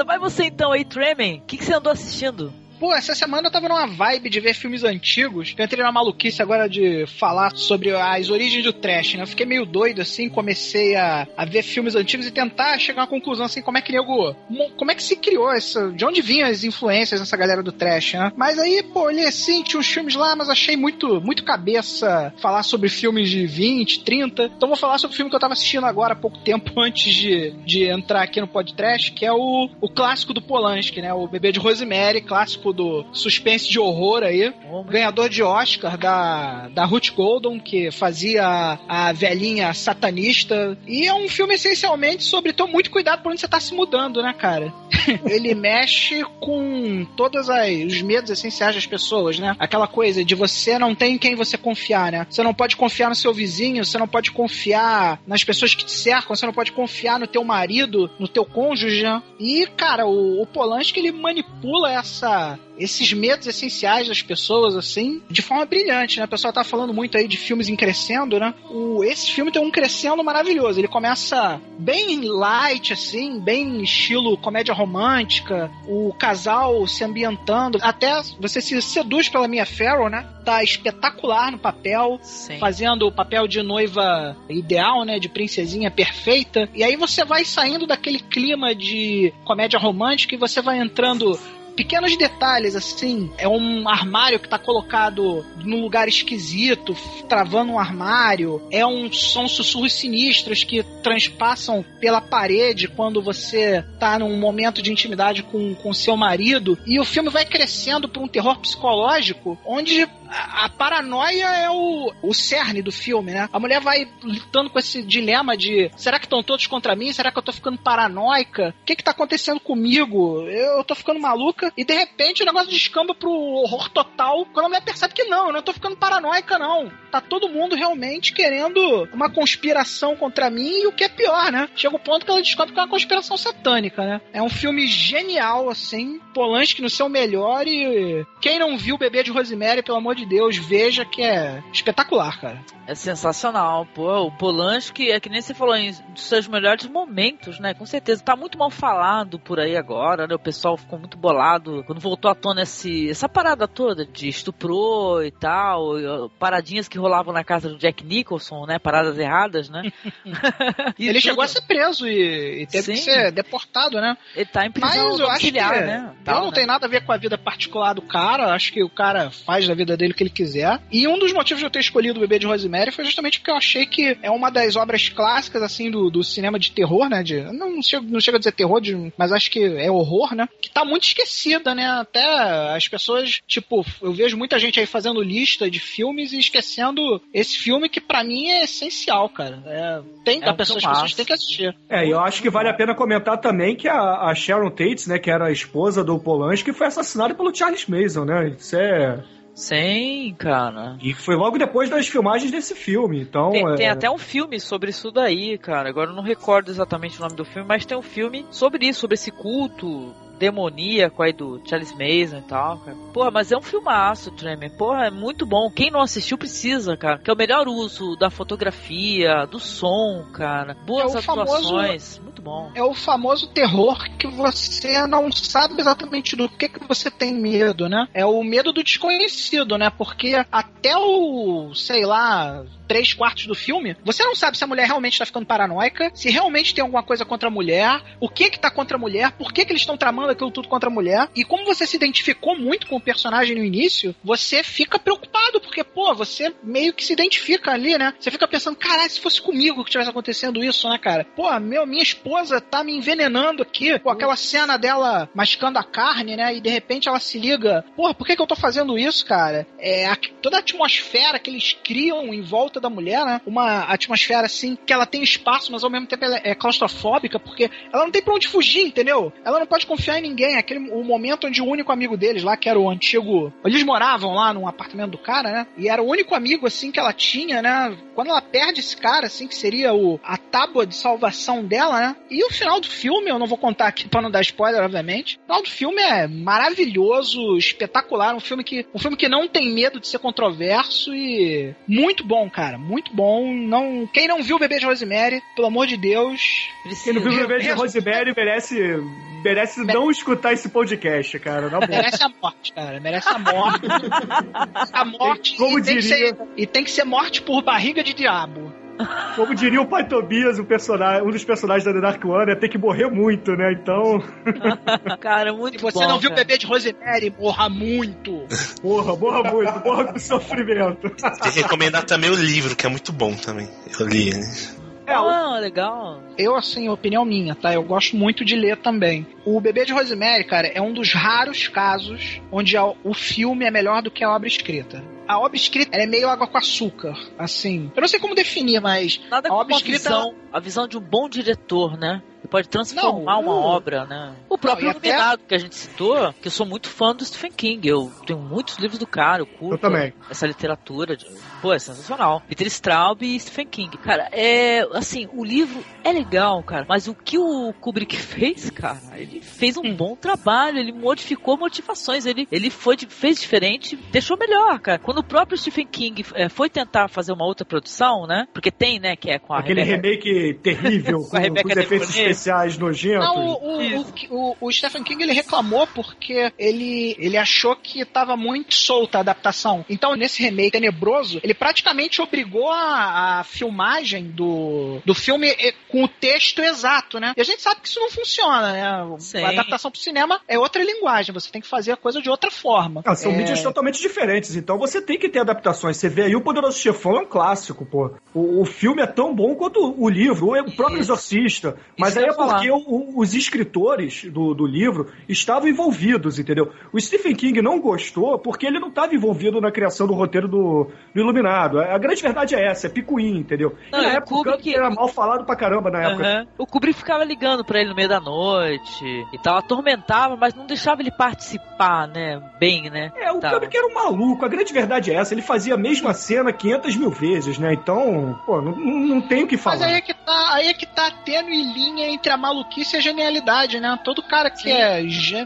Beleza, vai você então aí, Tremen. O que, que você andou assistindo? Pô, essa semana eu tava numa vibe de ver filmes antigos. Eu entrei na maluquice agora de falar sobre as origens do trash, né? Eu fiquei meio doido, assim, comecei a, a ver filmes antigos e tentar chegar a uma conclusão, assim, como é que nego... Como é que se criou essa... De onde vinham as influências nessa galera do trash, né? Mas aí, pô, olhei assim, tinha uns filmes lá, mas achei muito, muito cabeça falar sobre filmes de 20, 30. Então vou falar sobre o filme que eu tava assistindo agora há pouco tempo antes de, de entrar aqui no podcast, que é o, o clássico do Polanski, né? O Bebê de Rosemary, clássico do suspense de horror aí. Ganhador de Oscar da, da Ruth Goldon, que fazia a, velhinha satanista. E é um filme essencialmente sobre ter muito cuidado por onde você tá se mudando, né, cara? Ele mexe com todos os medos essenciais das pessoas, né? Aquela coisa de você não tem em quem você confiar, né? Você não pode confiar no seu vizinho, você não pode confiar nas pessoas que te cercam, você não pode confiar no teu marido, no teu cônjuge. né? E, cara, o, o Polanski, ele manipula essa esses medos essenciais das pessoas, assim, de forma brilhante, né? A pessoa tá falando muito aí de filmes em crescendo, né? O, esse filme tem um crescendo maravilhoso. Ele começa bem light, assim, bem estilo comédia romântica, o casal se ambientando, até você se seduz pela Mia Farrow, né? Tá espetacular no papel, Sim. fazendo o papel de noiva ideal, né? De princesinha perfeita. E aí você vai saindo daquele clima de comédia romântica e você vai entrando pequenos detalhes, assim. É um armário que tá colocado num lugar esquisito, travando um armário. É um são sussurros sinistros que transpassam pela parede quando você tá num momento de intimidade com, com seu marido. E o filme vai crescendo para um terror psicológico, onde a, paranoia é o, o cerne do filme, né? A mulher vai lutando com esse dilema de será que estão todos contra mim? Será que eu tô ficando paranoica? O que que tá acontecendo comigo? Eu, eu tô ficando maluca? E de repente o negócio descamba pro horror total quando a mulher percebe que não, eu não tô ficando paranoica, não. Tá todo mundo realmente querendo uma conspiração contra mim e o que é pior, né? Chega o ponto que ela descobre que é uma conspiração satânica, né? É um filme genial, assim, Polanski no seu melhor e quem não viu o Bebê de Rosemary, pelo amor de Deus, veja que é espetacular, cara. É sensacional, pô. O Polanski é que nem você falou em dos seus melhores momentos, né? Com certeza. Tá muito mal falado por aí agora, né? O pessoal ficou muito bolado quando voltou à tona esse, essa parada toda de estuprou e tal, e, paradinhas que rolavam na casa do Jack Nicholson, né? Paradas erradas, né? E Ele tudo- chegou a ser preso e, e teve Sim. que ser deportado, né? Ele tá em prisão Mas eu acho que né? Tal, não né? tem nada a ver com a vida particular do cara. Acho que o cara faz da vida dele o que ele quiser. E um dos motivos de eu ter escolhido o Bebê de Rosemary foi justamente porque eu achei que é uma das obras clássicas, assim, do, do cinema de terror, né? De, não, chega, não chega a dizer terror, de- mas acho que é horror, né? Que tá muito esquecida, né? Até as pessoas, tipo, eu vejo muita gente aí fazendo lista de filmes e esquecendo esse filme que pra mim é essencial, cara. É, tem, É a um pessoa, as pessoas têm que assistir. É, e eu acho que vale a pena comentar também que a, a Sharon Tate, né, que era a esposa do Polanski, foi assassinada pelo Charles Mason, né? Isso é... Sim, cara. E foi logo depois das filmagens desse filme, então... Tem, é... tem até um filme sobre isso daí, cara. Agora eu não recordo exatamente o nome do filme, mas tem um filme sobre isso, sobre esse culto demoníaco aí do Charles Mason e tal, cara. Porra, mas é um filmaço, Tremer. Porra, é muito bom. Quem não assistiu precisa, cara. Que é o melhor uso da fotografia, do som, cara. Boas É o famoso- atuações. Muito bom. é o famoso terror que você não sabe exatamente do que, que você tem medo, né? É o medo do desconhecido, né? Porque até o, sei lá, três quartos do filme, você não sabe se a mulher realmente tá ficando paranoica, se realmente tem alguma coisa contra a mulher, o que que tá contra a mulher, por que que eles estão tramando aquilo tudo contra a mulher. E como você se identificou muito com o personagem no início, você fica preocupado, porque, pô, você meio que se identifica ali, né? Você fica pensando, caralho, se fosse comigo que tivesse acontecendo isso, né, cara? Pô, meu, minha esposa tá me envenenando aqui. Pô, aquela cena dela mascando a carne, né? E de repente ela se liga, porra, por que que eu tô fazendo isso, cara? É, a- toda a atmosfera que eles criam em volta da mulher, né? Uma atmosfera assim, que ela tem espaço, mas ao mesmo tempo ela é claustrofóbica, porque ela não tem pra onde fugir, entendeu? Ela não pode confiar em ninguém. Aquele o momento onde o único amigo deles lá, que era o antigo. Eles moravam lá num apartamento do cara, né? E era o único amigo, assim, que ela tinha, né? Quando ela perde esse cara, assim, que seria o, a tábua de salvação dela, né? E o final do filme, eu não vou contar aqui pra não dar spoiler, obviamente. O final do filme é maravilhoso, espetacular. Um filme que, um filme que não tem medo de ser controverso e muito bom, cara. Muito bom. Não, quem não viu o Bebê de Rosemary, pelo amor de Deus, Quem não viu o Precisa. bebê de Rosemary merece, merece não escutar esse podcast, cara. Na boa. Merece a morte, cara. Merece a morte. a morte. Como e, tem que diria- ser, e tem que ser morte por barriga de diabo. Como diria o pai Tobias, o personagem, um dos personagens da The Dark One, é ter que morrer muito, né? Então, Cara, muito Se você bom. não viu o bebê de Rosemary, morra muito. porra, morra muito, morra com sofrimento. Tem que recomendar também o livro, que é muito bom também. Eu li. né? É, é legal. Eu, assim, opinião minha, tá? Eu gosto muito de ler também. O Bebê de Rosemary, cara, é um dos raros casos onde o filme é melhor do que a obra escrita a obra escrita é meio água com açúcar, assim. Eu não sei como definir, mas Nada a obra escrita visão, a visão de um bom diretor, né? Pode transformar não, uma obra, né? O próprio não, Iluminado até... que a gente citou, que eu sou muito fã do Stephen King. Eu tenho muitos livros do cara, eu curto eu também. essa literatura. De... Pô, é sensacional. Peter Straub e Stephen King. Cara, é assim, o livro é legal, cara, mas o que o Kubrick fez, cara, ele fez um hum. bom trabalho, ele modificou motivações, ele, ele foi, fez diferente, deixou melhor, cara. Quando o próprio Stephen King é, foi tentar fazer uma outra produção, né? Porque tem, né, que é com a Aquele Rebecca... remake terrível, com, com, com os efeitos especiais nojentos. Não, o, o, o, o, Stephen King ele reclamou porque ele, ele achou que estava muito solta a adaptação. Então, nesse remake tenebroso, ele praticamente obrigou a, a filmagem do, do filme com o texto exato, né? E a gente sabe que isso não funciona, né? Sim. A adaptação pro cinema é outra linguagem, você tem que fazer a coisa de outra forma. Ah, são é... mídias totalmente diferentes, então você tem que ter adaptações. Você vê aí o Poderoso Chefão é um clássico, pô. O, o filme é tão bom quanto o livro, o próprio isso. Exorcista. Mas isso aí é porque o, os escritores do, do livro estavam envolvidos, entendeu? O Stephen King não gostou porque ele não estava envolvido na criação do roteiro do, do Iluminado. A, grande verdade é essa, é picuim, entendeu? Não, e na época Kubrick... era mal falado pra caramba na época. Uhum. O Kubrick ficava ligando pra ele no meio da noite e tal, atormentava, mas não deixava ele participar, né? Bem, né? É, o Kubrick era um maluco. A grande verdade é essa. Ele fazia a mesma cena 500 mil vezes, né? Então, pô, não, não tem o que falar. Mas aí é que tá, aí é que tá tênue linha entre a maluquice e a genialidade, né? Todo cara que Sim. é.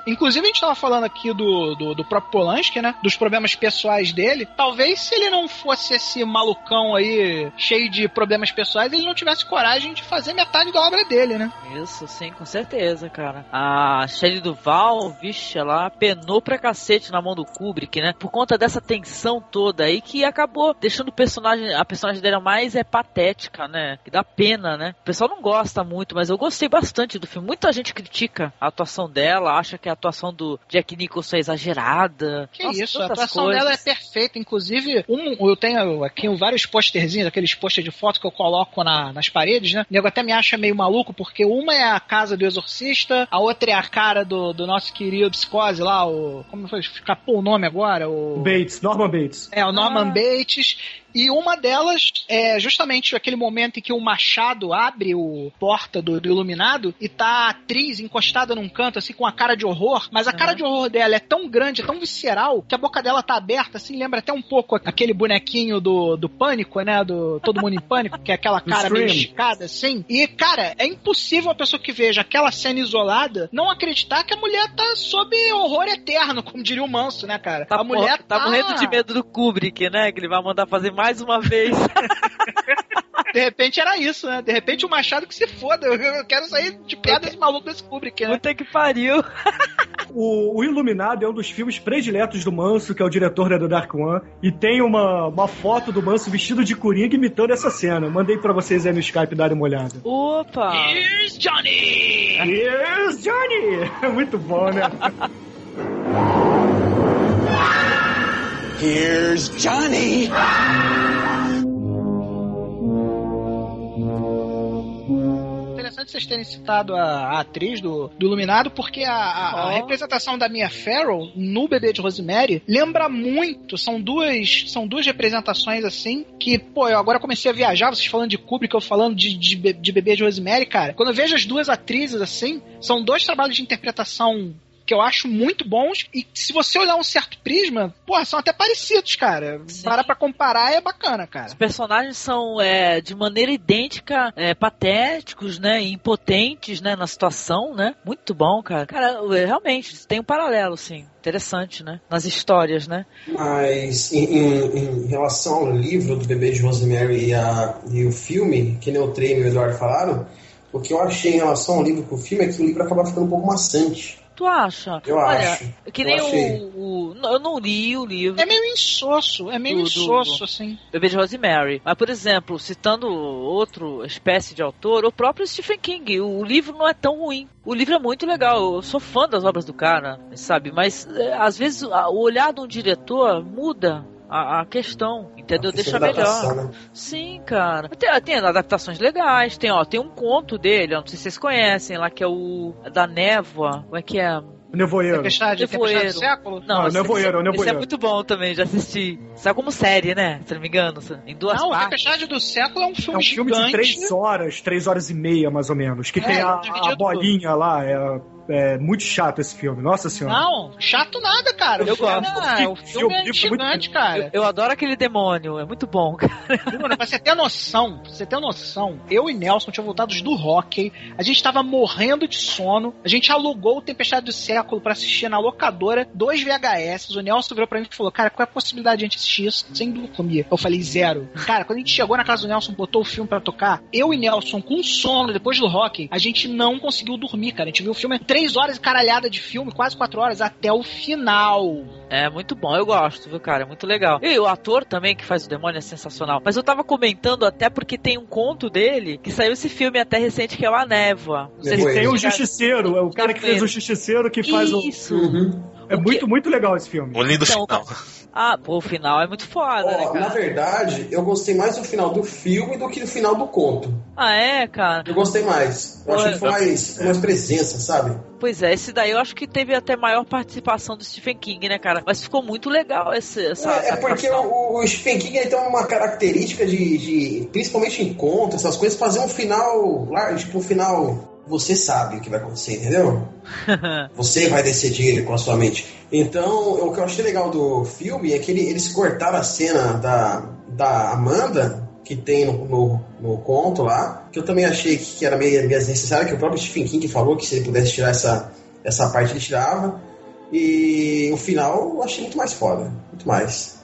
Inclusive, a gente tava falando aqui do, do, do, próprio Polanski, né? Dos problemas pessoais dele. Talvez se ele não fosse esse malucão aí, cheio de problemas pessoais, ele não tivesse coragem de fazer metade da obra dele, né? Isso, sim, com certeza, cara. A Shelley Duval, vixe, ela penou pra cacete na mão do Kubrick, né? Por conta dessa tensão toda aí que acabou deixando o personagem, a personagem dela mais é patética, né? Que dá pena, né? O pessoal não gosta muito, mas eu gostei bastante do filme. Muita gente critica a atuação dela, acha que a atuação do Jack Nicholson é exagerada. Que Nossa, isso, a atuação coisas. dela é perfeita. Inclusive, um, eu tenho aqui vários posterzinhos, aqueles posters de foto que eu coloco na, nas paredes, né? O nego até me acha meio maluco, porque uma é a casa do exorcista, a outra é a cara do, do nosso querido psicose lá, o. Como foi? Escapou o nome agora? O. Bates, Norman Bates. É, o Norman ah. Bates. E uma delas é justamente aquele momento em que o Machado abre o porta do, do iluminado e tá a atriz encostada num canto, assim, com a cara de horror, mas a uhum. cara de horror dela é tão grande, é tão visceral, que a boca dela tá aberta, assim, lembra até um pouco aquele bonequinho do, do pânico, né? Do Todo Mundo em Pânico, que é aquela cara meio esticada, assim. E, cara, é impossível a pessoa que veja aquela cena isolada não acreditar que a mulher tá sob horror eterno, como diria o Manso, né, cara? Tá a mulher tá... tá morrendo de medo do Kubrick, né? Que ele vai mandar fazer mais mais uma vez. De repente era isso, né? De repente o Machado que se foda. Eu quero sair de perto desse maluco desse Kubrick, né? Puta que pariu. O, o, Iluminado é um dos filmes prediletos do Manso, que é o diretor da The Dark One. E tem uma, uma foto do Manso vestido de coringa imitando essa cena. Mandei pra vocês aí no Skype darem uma olhada. Opa! Here's Johnny! Here's Johnny! Muito bom, né? Here's Johnny! interessante vocês terem citado a, a atriz do, do Iluminado, porque a, a, oh. a, representação da Mia Farrow no Bebê de Rosemary lembra muito. São duas, são duas representações assim que, pô, eu agora comecei a viajar, vocês falando de Kubrick, eu falando de, de, de Bebê de Rosemary, cara. Quando eu vejo as duas atrizes assim, são dois trabalhos de interpretação que eu acho muito bons. E se você olhar um certo prisma, porra, são até parecidos, cara. Sim. Para pra comparar é bacana, cara. Os personagens são é, de maneira idêntica, é, patéticos, né? Impotentes, né? Na situação, né? Muito bom, cara. Cara, é, realmente, tem um paralelo, sim. Interessante, né? Nas histórias, né? Mas em, em, em relação ao livro do Bebê de Rosemary e, a, e o filme, que nem o Trem e o Eduardo falaram, o que eu achei em relação ao livro com o filme é que o livro acaba ficando um pouco maçante. Tu acha? Eu Olha, acho. Que nem o, o, Eu não li o livro. É meio insosso, é meio do, insosso, do, assim. Bebê de Rosemary. Mas, por exemplo, citando outro espécie de autor, o próprio Stephen King. O livro não é tão ruim. O livro é muito legal. Eu sou fã das obras do cara, sabe? Mas, é, às vezes, o olhar de um diretor muda a, a questão, entendeu? A Deixa melhor. né? Sim, cara. Tem, tem adaptações legais, tem, ó, tem um conto dele, eu não sei se vocês conhecem, lá que é o da névoa. Como é que é? Nevoeiro. Tempestade, tempestade do século? Não, Ah, esse, Nevoeiro, esse, Nevoeiro. esse é muito bom também, já assisti. Saiu como série, né? Se não me engano, em duas Não, o partes. Tempestade do Século é um É filme um filme gigante. de três horas, três horas e meia, mais ou menos. Que É, tem a, dividido a bolinha lá. É, é muito chato esse filme. Nossa senhora. Não, chato nada, cara. Eu gosto. é- o filme é Eu- eu- gigante, cara. Eu adoro aquele demônio, é muito bom, cara. Mano, pra você ter noção, pra você ter noção, eu e Nelson tinha voltados do hockey, a gente tava morrendo de sono, a gente alugou o Tempestade do Século pra assistir na locadora, dois VHS, o Nelson virou pra mim e falou, cara, qual é a possibilidade de a gente assistir isso sem dormir? Eu falei, zero. Cara, quando a gente chegou na casa do Nelson, botou o filme pra tocar, eu e Nelson, com sono, depois do hockey, a gente não conseguiu dormir, cara. A gente viu o filme três horas e caralhada de filme, quase quatro horas, até o final. É muito bom, eu gosto, viu, cara? É muito legal. E o ator também que faz o demônio é sensacional. Mas eu tava comentando até porque tem um conto dele que saiu esse filme até recente que é o A Névoa. Não sei se tem o Justiceiro, é o cara que fez o Justiceiro que faz o. Isso. Uhum. É muito, muito legal esse filme. Um lindo Então, final. Ah, pô, o final é muito foda, né, Ó, na cara? verdade, eu gostei mais do final do filme do que do final do conto. Ah, é, cara? Eu gostei mais. Eu achei que foi mais, foi mais presença, sabe? Pois é, esse daí eu acho que teve até maior participação do Stephen King, né, cara? Mas ficou muito legal esse, essa. É, é porque adaptação. o, o Stephen King ele tem uma característica de, de, principalmente em contos, essas coisas, fazer um final, tipo, um final. Você sabe o que vai acontecer, entendeu? Você vai decidir com a sua mente. Então, o que eu achei legal do filme é que ele- eles cortaram a cena da, da Amanda, que tem no, no, no conto lá, que eu também achei que, que era meio, meio desnecessário, que o próprio Stephen King falou que se ele pudesse tirar essa, essa parte, ele tirava. E o final eu achei muito mais foda. Muito mais.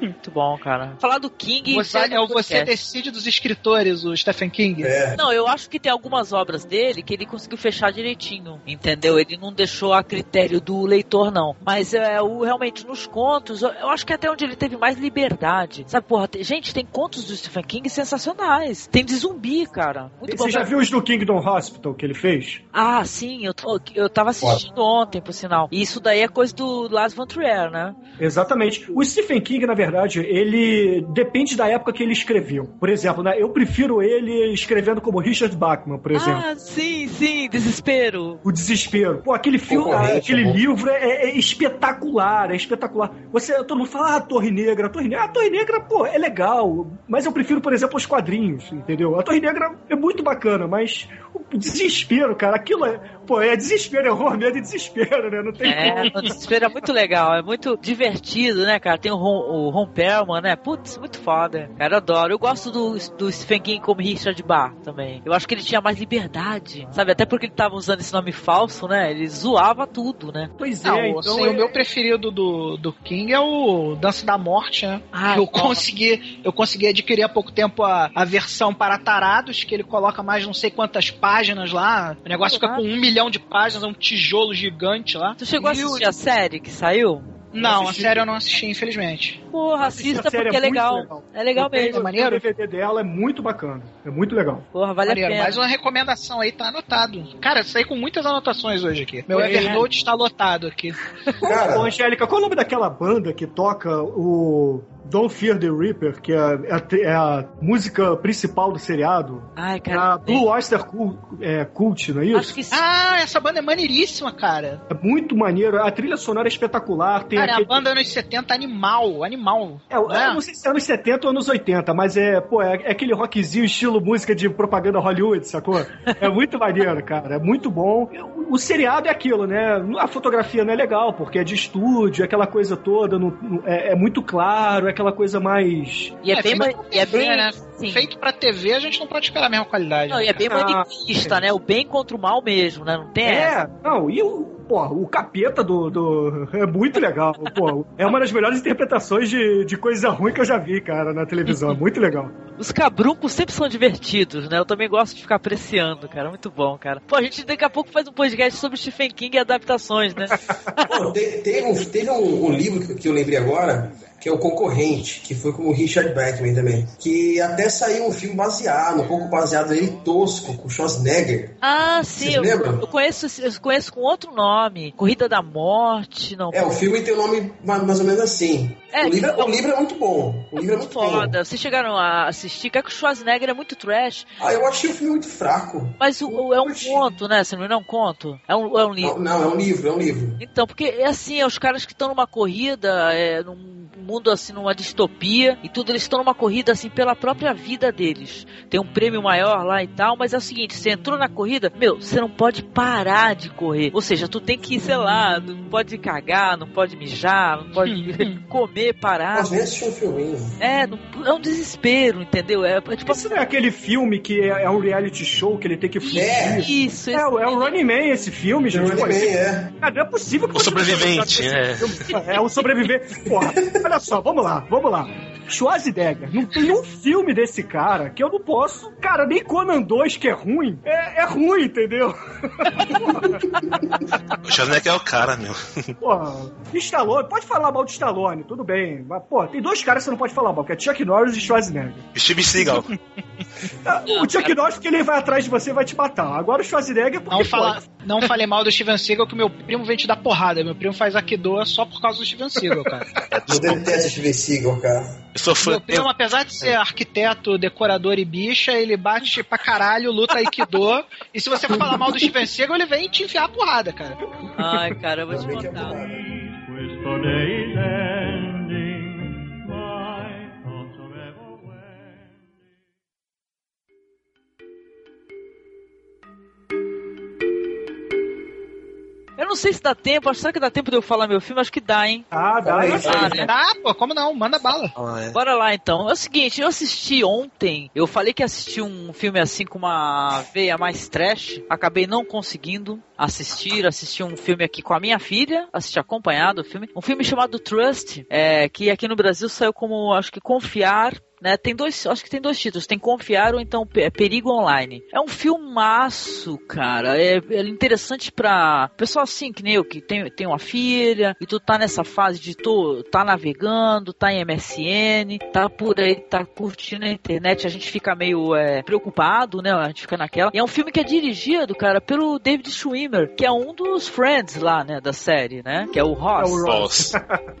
Muito bom, cara. Falar do King. Você, vale é o Você. Decide dos escritores, o Stephen King. É. Não, eu acho que tem algumas obras dele que ele conseguiu fechar direitinho, entendeu? Ele não deixou a critério do leitor, não. Mas é o realmente nos contos, eu, eu acho que até onde ele teve mais liberdade. Sabe, porra, tem- gente, tem contos do Stephen King sensacionais. Tem de zumbi, cara. Muito bom. Você já viu os do Kingdom Hospital que ele fez? Ah, sim, eu, tô- eu tava assistindo ontem, por sinal. E isso daí é coisa do Lars von Trier, né? Exatamente. O Stephen King, na verdade, ele depende da época que ele escreveu. Por exemplo, né, eu prefiro ele escrevendo como Richard Bachman, por exemplo. Ah, sim, sim, desespero. O Desespero. Pô, aquele filme, aquele é bom. livro é, é espetacular, é espetacular. Você, todo mundo fala, ah, Torre Negra, Torre Negra. A Torre Negra, pô, é legal. Mas eu prefiro, por exemplo, os quadrinhos, entendeu? A Torre Negra é muito bacana, mas o desespero, cara, aquilo é. Pô, é desespero, é horror, medo e desespero, né? Não tem É, como. o desespero é muito legal, é muito divertido, né, cara? Tem o Ron, o Ron Perlman, né? Putz, muito foda. Cara, eu adoro. Eu gosto do, do Stephen King como Richard Barr também. Eu acho que ele tinha mais liberdade, sabe? Até porque ele tava usando esse nome falso, né? Ele zoava tudo, né? Pois é, Não, então. assim, é- o meu preferido do, do King é o Dança da Morte, né? Ah, eu nossa. consegui, eu consegui adquirir há pouco tempo a, a versão para tarados, que ele coloca mais não sei quantas páginas lá. O negócio fica com um milhão de páginas, é um tijolo gigante lá. Tu chegou a Viu? assistir a série que saiu? Não, a série eu não assisti, infelizmente. Porra, Assisti a assista série, porque é é legal. legal. É legal Eu tenho- mesmo. O DVD dela é muito bacana. É muito legal. Porra, vale Maneiro, a pena. mais uma recomendação aí, tá anotado. Cara, eu saí com muitas anotações hoje aqui. Meu É. Evernote está lotado aqui. Cara, Ô, Angélica, qual é o nome daquela banda que toca o Don't Fear the Reaper, que é a, é a música principal do seriado? Ai, É cara. a Blue Oyster Cult, é, Cult, não é isso? Acho que sim. Ah, essa banda é maneiríssima, cara. É muito maneiro. A trilha sonora é espetacular. Tem Cara, é aquele... a banda anos 70 animal, animal. É, eu né? não sei se é anos 70 ou anos 80, mas é, pô, é, é aquele rockzinho estilo música de propaganda Hollywood, sacou? É muito maneiro, cara. É muito bom. O, seriado é aquilo, né? A fotografia não é legal, porque é de estúdio, aquela coisa toda, não- não- é, é muito claro, é aquela coisa mais. E é, É, bem. E é bem. né? sim. Feito pra TV, a gente não pode esperar a mesma qualidade. Não, e é bem Ah, maniquista, né? O bem contra o mal mesmo, né? Não tem essa. É, não, e o, pô, o capeta do, do. É muito legal. Pô, é uma das melhores interpretações de, de coisa ruim que eu já vi, cara, na televisão. É muito legal. Os cabruncos sempre são divertidos, né? Eu também gosto de ficar apreciando, cara. Muito bom, cara. Pô, a gente daqui a pouco faz um podcast sobre Stephen King e adaptações, né? Pô, te- teve um, teve um, um livro que eu lembrei agora, que é o Concorrente, que foi com o Richard Bachman também. Que até saiu um filme baseado, um pouco baseado nele, tosco, com o Schwarzenegger. Ah, sim. Vocês Eu, lembram? eu conheço, eu conheço com outro nome. Corrida da Morte, não. É, o filme tem o nome ma- mais ou menos assim. É, o, livro, então- o livro é muito bom. O livro é muito bom. Foda. Vocês chegaram a assistir, que o Schwarzenegger é muito trash. Ah, eu achei o filme muito fraco. Mas o, o- é um conto, né? Se não é um conto. É um, é um livro. Não, não, é um livro, é um livro. Então, porque é assim, é os caras que estão numa corrida, é, num mundo assim, numa distopia, e tudo, eles estão numa corrida assim pela própria vida deles. Tem um prêmio maior lá e tal, mas é o seguinte, você entrou na corrida, meu, você não pode parar de correr. Ou seja, tu tem que, sei lá, não pode cagar, não pode mijar, não pode comer, parar. Nem assisti um filminho. É, não- é um desespero, entendeu? É, é tipo Isso não é aquele filme que é, é um reality show que ele tem que fugir? É. Isso, É, o- é o Running Man esse filme, gente. Running Man, esse- é. Cara, não é possível que O você sobrevivente, é. esse filme. É o sobrevivente. Porra, olha só, vamos lá, vamos lá. Schwarzenegger, não tem um filme desse cara que eu não posso. Cara, nem Conan 2, que é ruim. É, é ruim, entendeu? O Schwarzenegger é o cara, meu. Porra, Stallone, pode falar mal de Stallone, tudo bem. Mas, pô, tem dois caras que você não pode falar mal, que é Chuck Norris e Schwarzenegger. Steve Seagal. o Chuck Norris, porque ele vai atrás de você e vai te matar. Agora o Schwarzenegger, porque Não, fala, não falei mal do Steven Seagal, que meu primo vem te dar porrada. Meu primo faz Akidoa só por causa do Steven Seagal, cara. Eu detesto Steven Seagal, cara. Eu sou fã. Meu primo, apesar de ser arquiteto, decorador e bicha, ele bate pra caralho, luta Aikido. e se você for falar mal do Steven Seagal, ele vem te enfiar a porrada, cara. Ai, cara, eu vou te contar. Eu não sei se dá tempo, acho será que dá tempo de eu falar meu filme? Acho que dá, hein? Ah, dá. Ah, né? Tá, pô, como não? Manda bala. Ah, é. Bora lá então. É o seguinte, eu assisti ontem, eu falei que assisti um filme assim com uma veia mais trash, acabei não conseguindo assistir, assisti um filme aqui com a minha filha, assisti acompanhado o filme, um filme chamado Trust, é, que aqui no Brasil saiu como, acho que Confiar, né? Tem dois, acho que tem dois títulos, tem Confiar ou então Pe- Perigo Online. É um filmaço, cara. É, é interessante pra pessoal assim que nem eu que tem, tem uma filha e tu tá nessa fase de tu tá navegando, tá em MSN, tá por aí, tá curtindo a internet, a gente fica meio é, preocupado, né? A gente fica naquela. E é um filme que é dirigido, cara, pelo David Schwimmer, que é um dos friends lá, né, da série, né? Que é o Ross. É o Ross.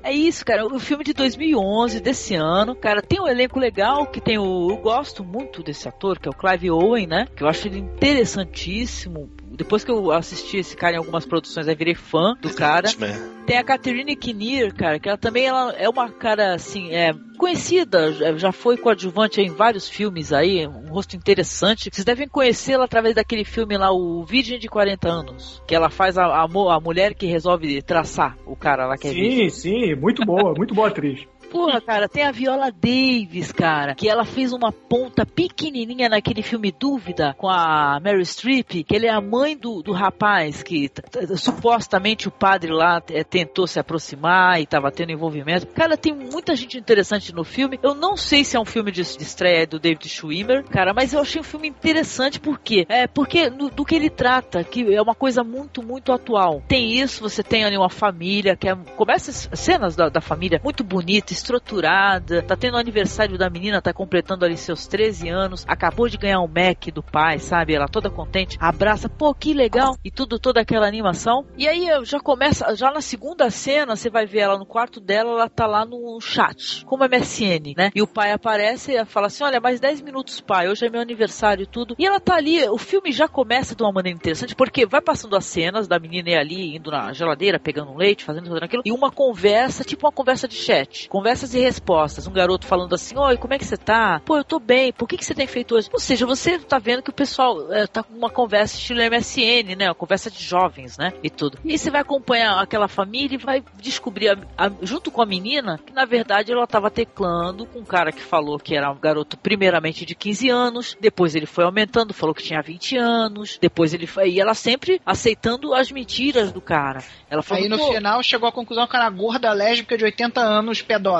É isso, cara. O filme de 2011, desse ano. Cara, tem um elenco legal que tem o. Eu gosto muito desse ator, que é o Clive Owen, né? Que eu acho ele interessantíssimo. Depois que eu assisti esse cara em algumas produções, eu virei fã do cara. Man. Tem a Catherine Kinnear, cara, que ela também ela é uma cara assim, é conhecida, já- foi coadjuvante em vários filmes aí, um rosto interessante. Vocês devem conhecê-la através daquele filme lá, o Virgem de 40 anos, que ela faz a, a, a mulher que resolve traçar o cara lá que é virgem. Sim, sim, muito boa, muito boa atriz. Porra, cara, tem a Viola Davis, cara, que ela fez uma ponta pequenininha naquele filme Dúvida com a Mary Streep, que ele é a mãe do, do rapaz que supostamente o padre lá eh, tentou se aproximar e tava tendo envolvimento. Cara, tem muita gente interessante no filme. Eu não sei se é um filme de, de estreia do David Schwimmer, cara, mas eu achei um filme interessante por quê? É, porque no- do que ele trata, que é uma coisa muito, muito atual. Tem isso, você tem ali uma família, que é, começa as cenas da, da família muito bonita, estruturada, tá tendo o aniversário da menina, tá completando ali seus 13 anos, acabou de ganhar um Mac do pai, sabe? Ela toda contente, abraça, pô, que legal, e tudo, toda aquela animação. E aí já começa, já na segunda cena, você vai ver ela no quarto dela, ela tá lá no chat, como MSN, né? E o pai aparece e fala assim: Olha, mais 10 minutos, pai, hoje é meu aniversário e tudo. E ela tá ali, o filme já começa de uma maneira interessante, porque vai passando as cenas da menina ali, indo na geladeira, pegando um leite, fazendo, fazendo aquilo, e uma conversa, tipo uma conversa de chat. Conversas e respostas. Um garoto falando assim: Oi, como é que você tá? Pô, eu tô bem, por que, que você tem feito hoje? Ou seja, você tá vendo que o pessoal é, tá com uma conversa estilo MSN, né? Uma conversa de jovens, né? E tudo. E aí você vai acompanhar aquela família e vai descobrir, a- a- junto com a menina, que na verdade ela tava teclando com um cara que falou que era um garoto primeiramente de 15 anos, depois ele foi aumentando, falou que tinha 20 anos, depois ele foi. E ela sempre aceitando as mentiras do cara. Ela falou, Aí no "Pô, final chegou à conclusão que era gorda lésbica de 80 anos, pedófila.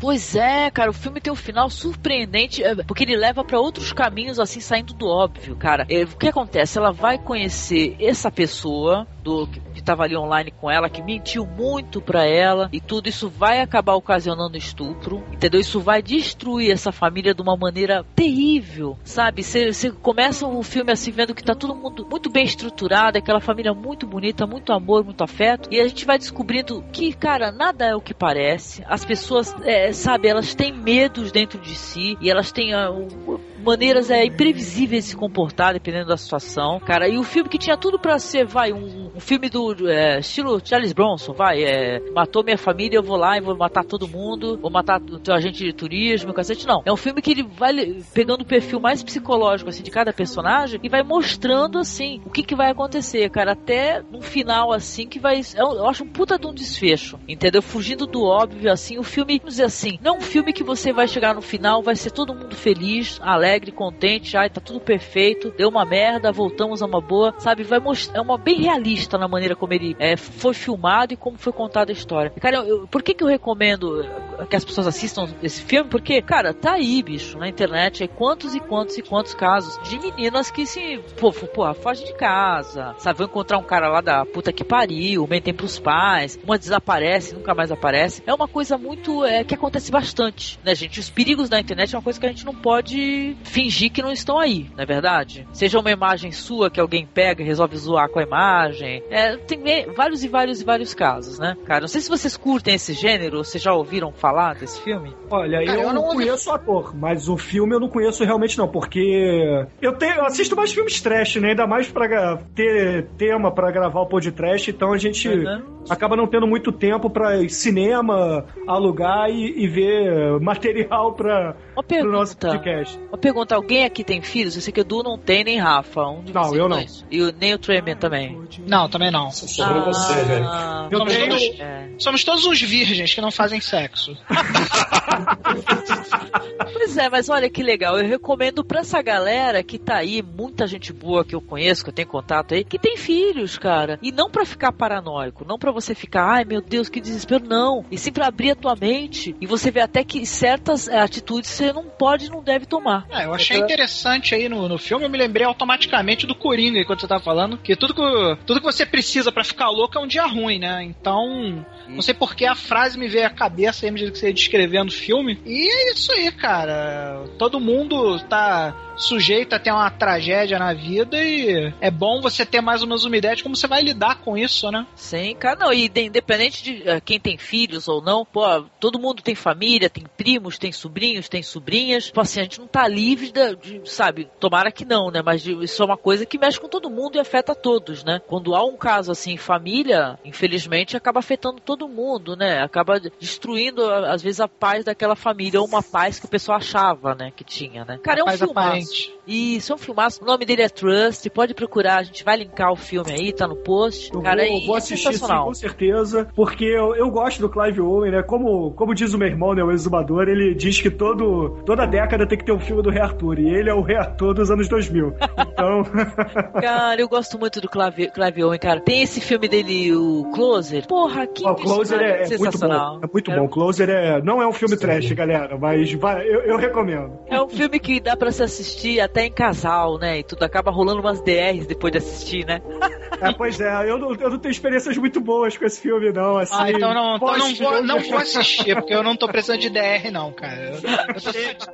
Pois é, cara, o filme tem um final surpreendente, é, porque ele leva pra outros caminhos, assim, saindo do óbvio, cara. É, o que acontece? Ela vai conhecer essa pessoa, que estava ali online com ela, que mentiu muito pra ela e tudo isso vai acabar ocasionando estupro, entendeu? Isso vai destruir essa família de uma maneira terrível, sabe? Você começa o filme assim vendo que tá todo mundo muito bem estruturado, aquela família muito bonita, muito amor, muito afeto, e a gente vai descobrindo que, cara, nada é o que parece. As pessoas, é, sabe, elas têm medos dentro de si e elas têm uh, maneiras é, imprevisíveis de se comportar dependendo da situação, cara. E o filme que tinha tudo para ser, vai, um, um filme do é, estilo Charles Bronson, vai, é, matou minha família, eu vou lá e vou matar todo mundo, vou matar o teu agente de turismo, cacete. Não, é um filme que ele vai pegando o perfil mais psicológico assim de cada personagem e vai mostrando assim o que, que vai acontecer, cara, até no final assim que vai, eu, eu acho um puta de um desfecho, entendeu? Fugindo do óbvio assim, o filme, vamos dizer assim, não é um filme que você vai chegar no final, vai ser todo mundo feliz, alegre, contente, ai, tá tudo perfeito, deu uma merda, voltamos a uma boa, sabe? Vai mostrar, é uma bem realista na maneira como ele é, foi filmado e como foi contada a história. Cara, eu, por que que eu recomendo que as pessoas assistam esse filme? Porque, cara, tá aí, bicho, na internet, aí quantos e quantos e quantos casos de meninas que se, pô, porra, fogem de casa, sabe? Vão encontrar um cara lá da puta que pariu, mentem pros pais, uma desaparece, nunca mais aparece. É uma coisa muito, é, que acontece bastante, né, gente? Os perigos da internet é uma coisa que a gente não pode fingir que não estão aí, não é verdade? Seja uma imagem sua que alguém pega e resolve zoar com a imagem. É, tem vários e vários e vários casos, né? Cara, não sei se vocês curtem esse gênero, ou vocês já ouviram falar desse filme? Olha, Cara, eu, eu, não conheço o ator, mas o filme eu não conheço realmente não, porque eu, tenho, eu assisto mais filmes trash, né? Ainda mais pra ter tema pra gravar o podcast, então a gente uhum. acaba não tendo muito tempo pra cinema, alugar e, e ver material pra, uma pergunta, pro nosso podcast. Uma pergunta, alguém aqui tem filhos? Eu sei que o Du não tem, nem Rafa. Um de não, eu não. E o, nem o Tremen também. Não, também não. Sobre ah, você, velho. Eu somos, tenho... todos, é. somos todos uns virgens que não fazem sexo. pois é, mas olha que legal. Eu recomendo pra essa galera que tá aí, muita gente boa que eu conheço, que eu tenho contato aí, que tem filhos, cara. E não pra ficar paranoico, não pra você ficar, ai meu Deus, que desespero, não. E sim pra abrir a tua mente e você ver até que certas é, atitudes você não pode não deve tomar. É, eu achei interessante aí no, no filme, eu me lembrei automaticamente do Coringa enquanto você tá falando, que tudo que, tudo que você precisa para ficar louco é um dia ruim, né? Então, não sei porque a frase me veio à cabeça aí, à medida que você ia descrevendo o filme. E é isso aí, cara. Todo mundo tá sujeito a ter uma tragédia na vida e é bom você ter mais ou menos uma ideia de como você vai lidar com isso, né? Sim, cara, não, e independente de uh, quem tem filhos ou não, pô, todo mundo tem família, tem primos, tem sobrinhos, tem sobrinhas, pô, assim, a gente não tá livre de, de sabe, tomara que não, né, mas de, isso é uma coisa que mexe com todo mundo e afeta todos, né? Quando há um caso assim em família, infelizmente acaba afetando todo mundo, né? Acaba destruindo às vezes a paz daquela família ou uma paz que o pessoal achava, né, que tinha, né? Cara, é um filmaço. Isso, é um filmaço. O nome dele é Trust. Pode procurar, a gente vai linkar o filme aí, tá no post. Eu Cara, vou, é vou assistir sim, com certeza, porque eu, eu gosto do Clive Owen, né? Como, como diz o meu irmão, né, o exumador, ele diz que todo, toda década tem que ter um filme do Rei Arthur, e ele é o Rei Arthur dos anos 2000. Então... cara, eu gosto muito do Clive, Clive Cara. Tem esse filme dele, o Closer. Porra, que O Closer é, é muito bom. É muito bom. Closer é, não é um filme trash, galera, mas vai, eu, eu recomendo. É um filme que dá pra se assistir assistir até em casal, né? E tudo acaba rolando umas DRs depois de assistir, né? É, pois é, eu não, eu não tenho experiências muito boas com esse filme, não. Assim, ah, então não, então não, vou, não vou assistir, porque eu não tô precisando de DR, não, cara. Eu, eu tô satisfeito.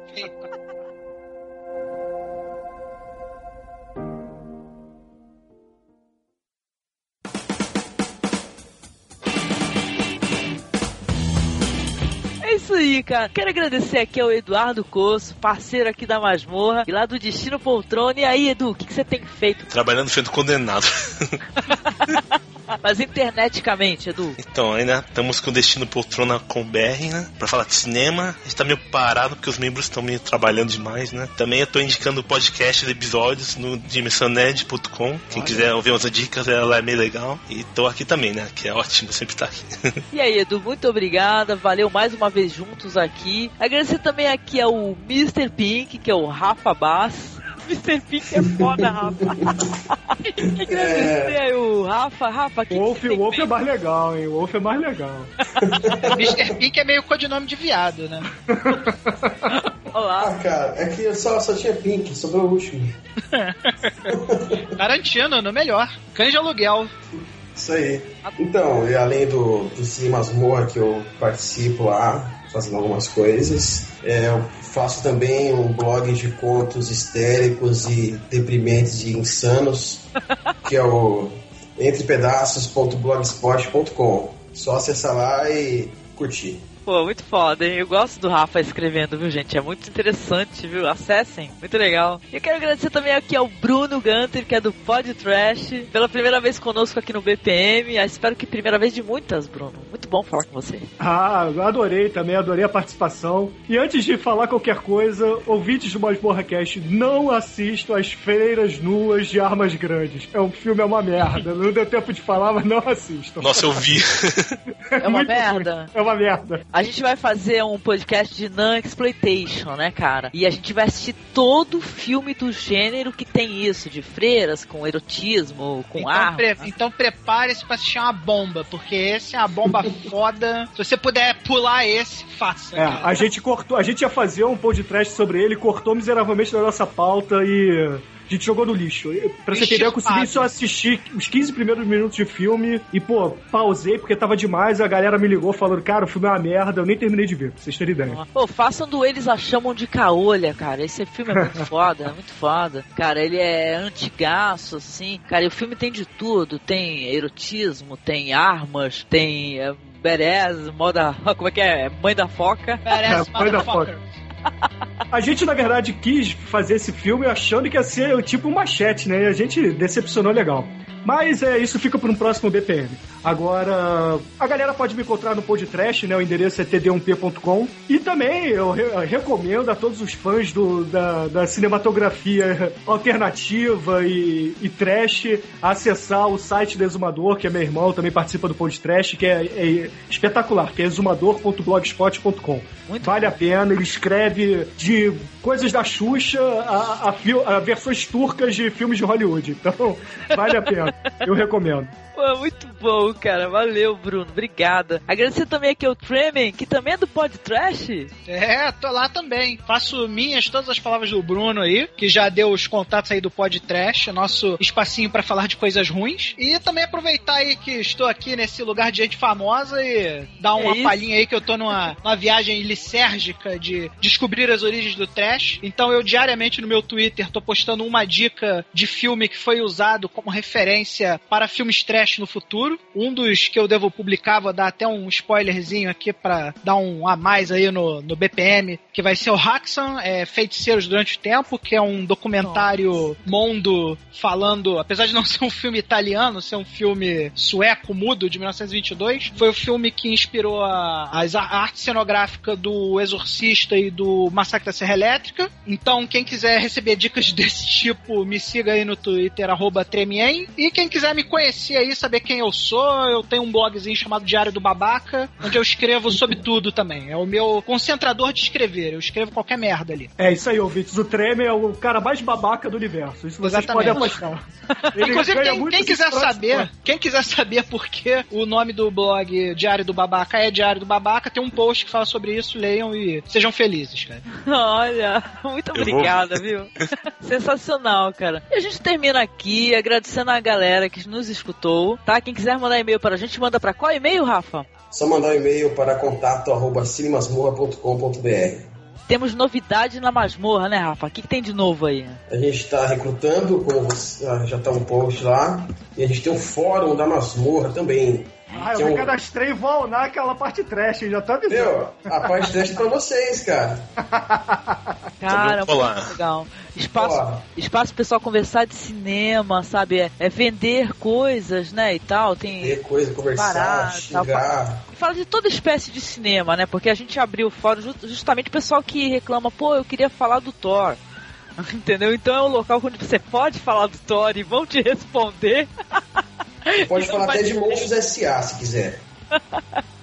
Isso aí, cara. Quero agradecer aqui ao Eduardo Coço, parceiro aqui da Masmorra, e lá do Destino Poltrona. E aí, Edu, o que, que você tem feito? Trabalhando sendo condenado. Mas interneticamente, Edu. Então, ainda estamos com o Destino Poltrona com BR, né? Pra falar de cinema. A gente tá meio parado porque os membros estão meio trabalhando demais, né? Também eu tô indicando podcast episódios no dimensãonerd.com. Quem Olha. quiser ouvir umas dicas, ela é meio legal. E tô aqui também, né? Que é ótimo sempre estar aqui. e aí, Edu, muito obrigada. Valeu mais uma vez juntos aqui. Agradecer também aqui ao Mr. Pink, que é o Rafa Bass. Mr. Pink é foda, Rafa. Agradecer é... o Rafa. Rafa, que o Wolf, o Wolf é mais legal, hein? O Wolf é mais legal. Mr. Pink é meio codinome de viado, né? Olá. Ah, cara, é que só, só tinha Pink, sobrou o último. Garantindo, no melhor. Cães de aluguel. Isso aí. Então, e além do, do Cine Masmorra que eu participo lá, fazendo algumas coisas, é, eu faço também um blog de contos histéricos e deprimentes e insanos, que é o entrepedaços.blogspot.com. Só acessar lá e curtir. Pô, muito foda, hein? Eu gosto do Rafa escrevendo, viu, gente? É muito interessante, viu? Acessem, muito legal. E eu quero agradecer também aqui ao Bruno Gunter, que é do Pod Trash, pela primeira vez conosco aqui no BPM. Ah, espero que primeira vez de muitas, Bruno. Muito bom falar com você. Ah, eu adorei também, adorei a participação. E antes de falar qualquer coisa, ouvintes do Masmorra Cast, não assistam as Feiras Nuas de Armas Grandes. É um filme, é uma merda. Não deu tempo de falar, mas não assistam. Nossa, eu vi. É uma Muito merda. É uma merda. A gente vai fazer um podcast de non-exploitation, né, cara? E a gente vai assistir todo filme do gênero que tem isso, de freiras, com erotismo, com Então, armas. pre- então prepare-se pra assistir uma bomba, porque esse é uma bomba foda. Se você puder pular esse, faça. É, a gente cortou, a gente ia fazer um podcast sobre ele, cortou miseravelmente da nossa pauta e a gente jogou no lixo. Pra você entender, eu consegui só assistir os 15 primeiros minutos de filme e, pô, pausei porque tava demais. A galera me ligou falando, cara, o filme é uma merda, eu nem terminei de ver, pra vocês terem ideia. Pô, façam do Eles a Chamam de Caolha, cara. Esse filme é muito foda, é muito foda. Cara, ele é antigaço, assim. Cara, e o filme tem de tudo. Tem erotismo, tem armas, tem é, badass, moda... Como é que é? Mãe da foca. Parece É, mãe da motherfucker. A gente, na verdade, quis fazer esse filme achando que ia ser tipo um machete, né? E a gente decepcionou legal. Mas é, isso fica para um próximo BPM. Agora, a galera pode me encontrar no podcast, né? O endereço é td1p.com. E também eu re- recomendo a todos os fãs do, da, da cinematografia alternativa e, e trash acessar o site do Exumador, que é meu irmão, também participa do podcast, que é, é espetacular, que é exumador.blogspot.com. Vale a pena, ele escreve de coisas da Xuxa a, a, a versões turcas de filmes de Hollywood. Então, vale a pena. Eu recomendo. Pô, muito bom, cara. Valeu, Bruno. Obrigada. Agradecer também aqui ao Tremen, que também é do Pod Trash. É, tô lá também. Faço minhas todas as palavras do Bruno aí, que já deu os contatos aí do Pod Trash, nosso espacinho pra falar de coisas ruins. E também aproveitar aí que estou aqui nesse lugar de gente famosa e dar uma É palhinha aí que eu tô numa, numa viagem licérgica de descobrir as origens do trash. Então eu diariamente no meu Twitter tô postando uma dica de filme que foi usado como referência para filmes trash no futuro. Um dos que eu devo publicar, vou dar até um spoilerzinho aqui pra dar um a mais aí no, no BPM, que vai ser o Haxan, é, Feiticeiros Durante o Tempo, que é um documentário mundo falando, apesar de não ser um filme italiano, ser um filme sueco mudo de 1922, foi o filme que inspirou a, a arte cenográfica do Exorcista e do Massacre da Serra Elétrica. Então, quem quiser receber dicas desse tipo, me siga aí no Twitter, arroba Tremien. E quem quiser me conhecer aí, saber quem eu sou, eu tenho um blogzinho chamado Diário do Babaca, onde eu escrevo sobre tudo também. É o meu concentrador de escrever, eu escrevo qualquer merda ali. É isso aí, ouvintes. O Treme é o cara mais babaca do universo. Isso vocês Exatamente. podem apostar. Ele Inclusive, ganha quem, quem quiser saber, quem quiser saber por que o nome do blog Diário do Babaca é Diário do Babaca, tem um post que fala sobre isso, leiam e sejam felizes, cara. Olha, muito obrigada, viu? Sensacional, cara. E a gente termina aqui agradecendo a galera que nos escutou, tá? Quem quiser mandar e-mail para a gente, manda para qual e-mail, Rafa? Só mandar um e-mail para contato@cinemasmorra.com.br. Temos novidade na masmorra, né, Rafa? O que, que tem de novo aí? A gente está recrutando, como você- já está um post lá, e a gente tem um fórum da masmorra também. Ah, eu é me um- cadastrei e vou aunar aquela parte trash, já tá avisando. Meu, a parte teste é pra vocês, cara. Cara, muito legal. Espaço, espaço pro pessoal conversar de cinema, sabe? É, é vender coisas, né, e tal. Tem Ter coisa, conversar, Parada, xingar. Fala de toda espécie de cinema, né? Porque a gente abriu o fórum ju- justamente o pessoal que reclama, pô, eu queria falar do Thor. Entendeu? Então é um local onde você pode falar do Thor e vão te responder. Pode Então falar até de Monstros S.A. se quiser.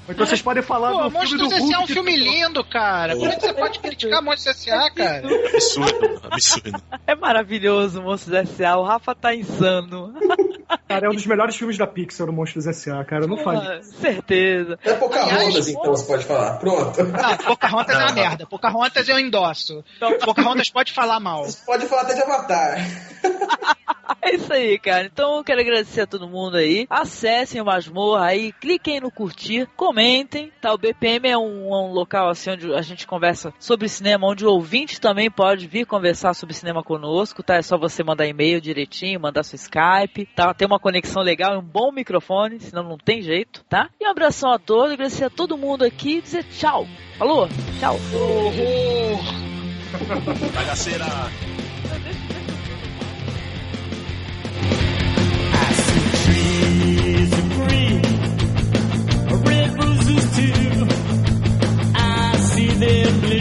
Então vocês podem falar Pô, do filme Monstros do S.A. é um Hulk. filme lindo, cara. Como é que você pode criticar Monstros S.A., cara? Absurdo, absurdo. É maravilhoso, Monstros S.A. O Rafa tá insano. Cara, é um dos melhores filmes da Pixar, o Monstros S.A., cara. Não fale. Ah, certeza. É Pocahontas, Aliás, então, você pode falar. Pronto. Não, Pocahontas é uma merda. Pocahontas eu endosso. Pocahontas pode falar mal. Você pode falar até de Avatar. É isso aí, cara. Então eu quero agradecer a todo mundo aí. Acessem o Masmorra aí, cliquem no curtir, comentem. Tá? O BPM é um, é um local assim onde a gente conversa sobre cinema, onde o ouvinte também pode vir conversar sobre cinema conosco, tá? É só você mandar e-mail direitinho, mandar seu Skype, tá? Tem uma conexão legal e um bom microfone, senão não tem jeito, tá? E um abração a todos, agradecer a todo mundo aqui e dizer tchau. Falou? Tchau. Bagaceira. I see them blue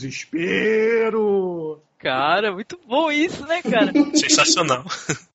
desespero. Cara, muito bom isso, né, cara? Sensacional.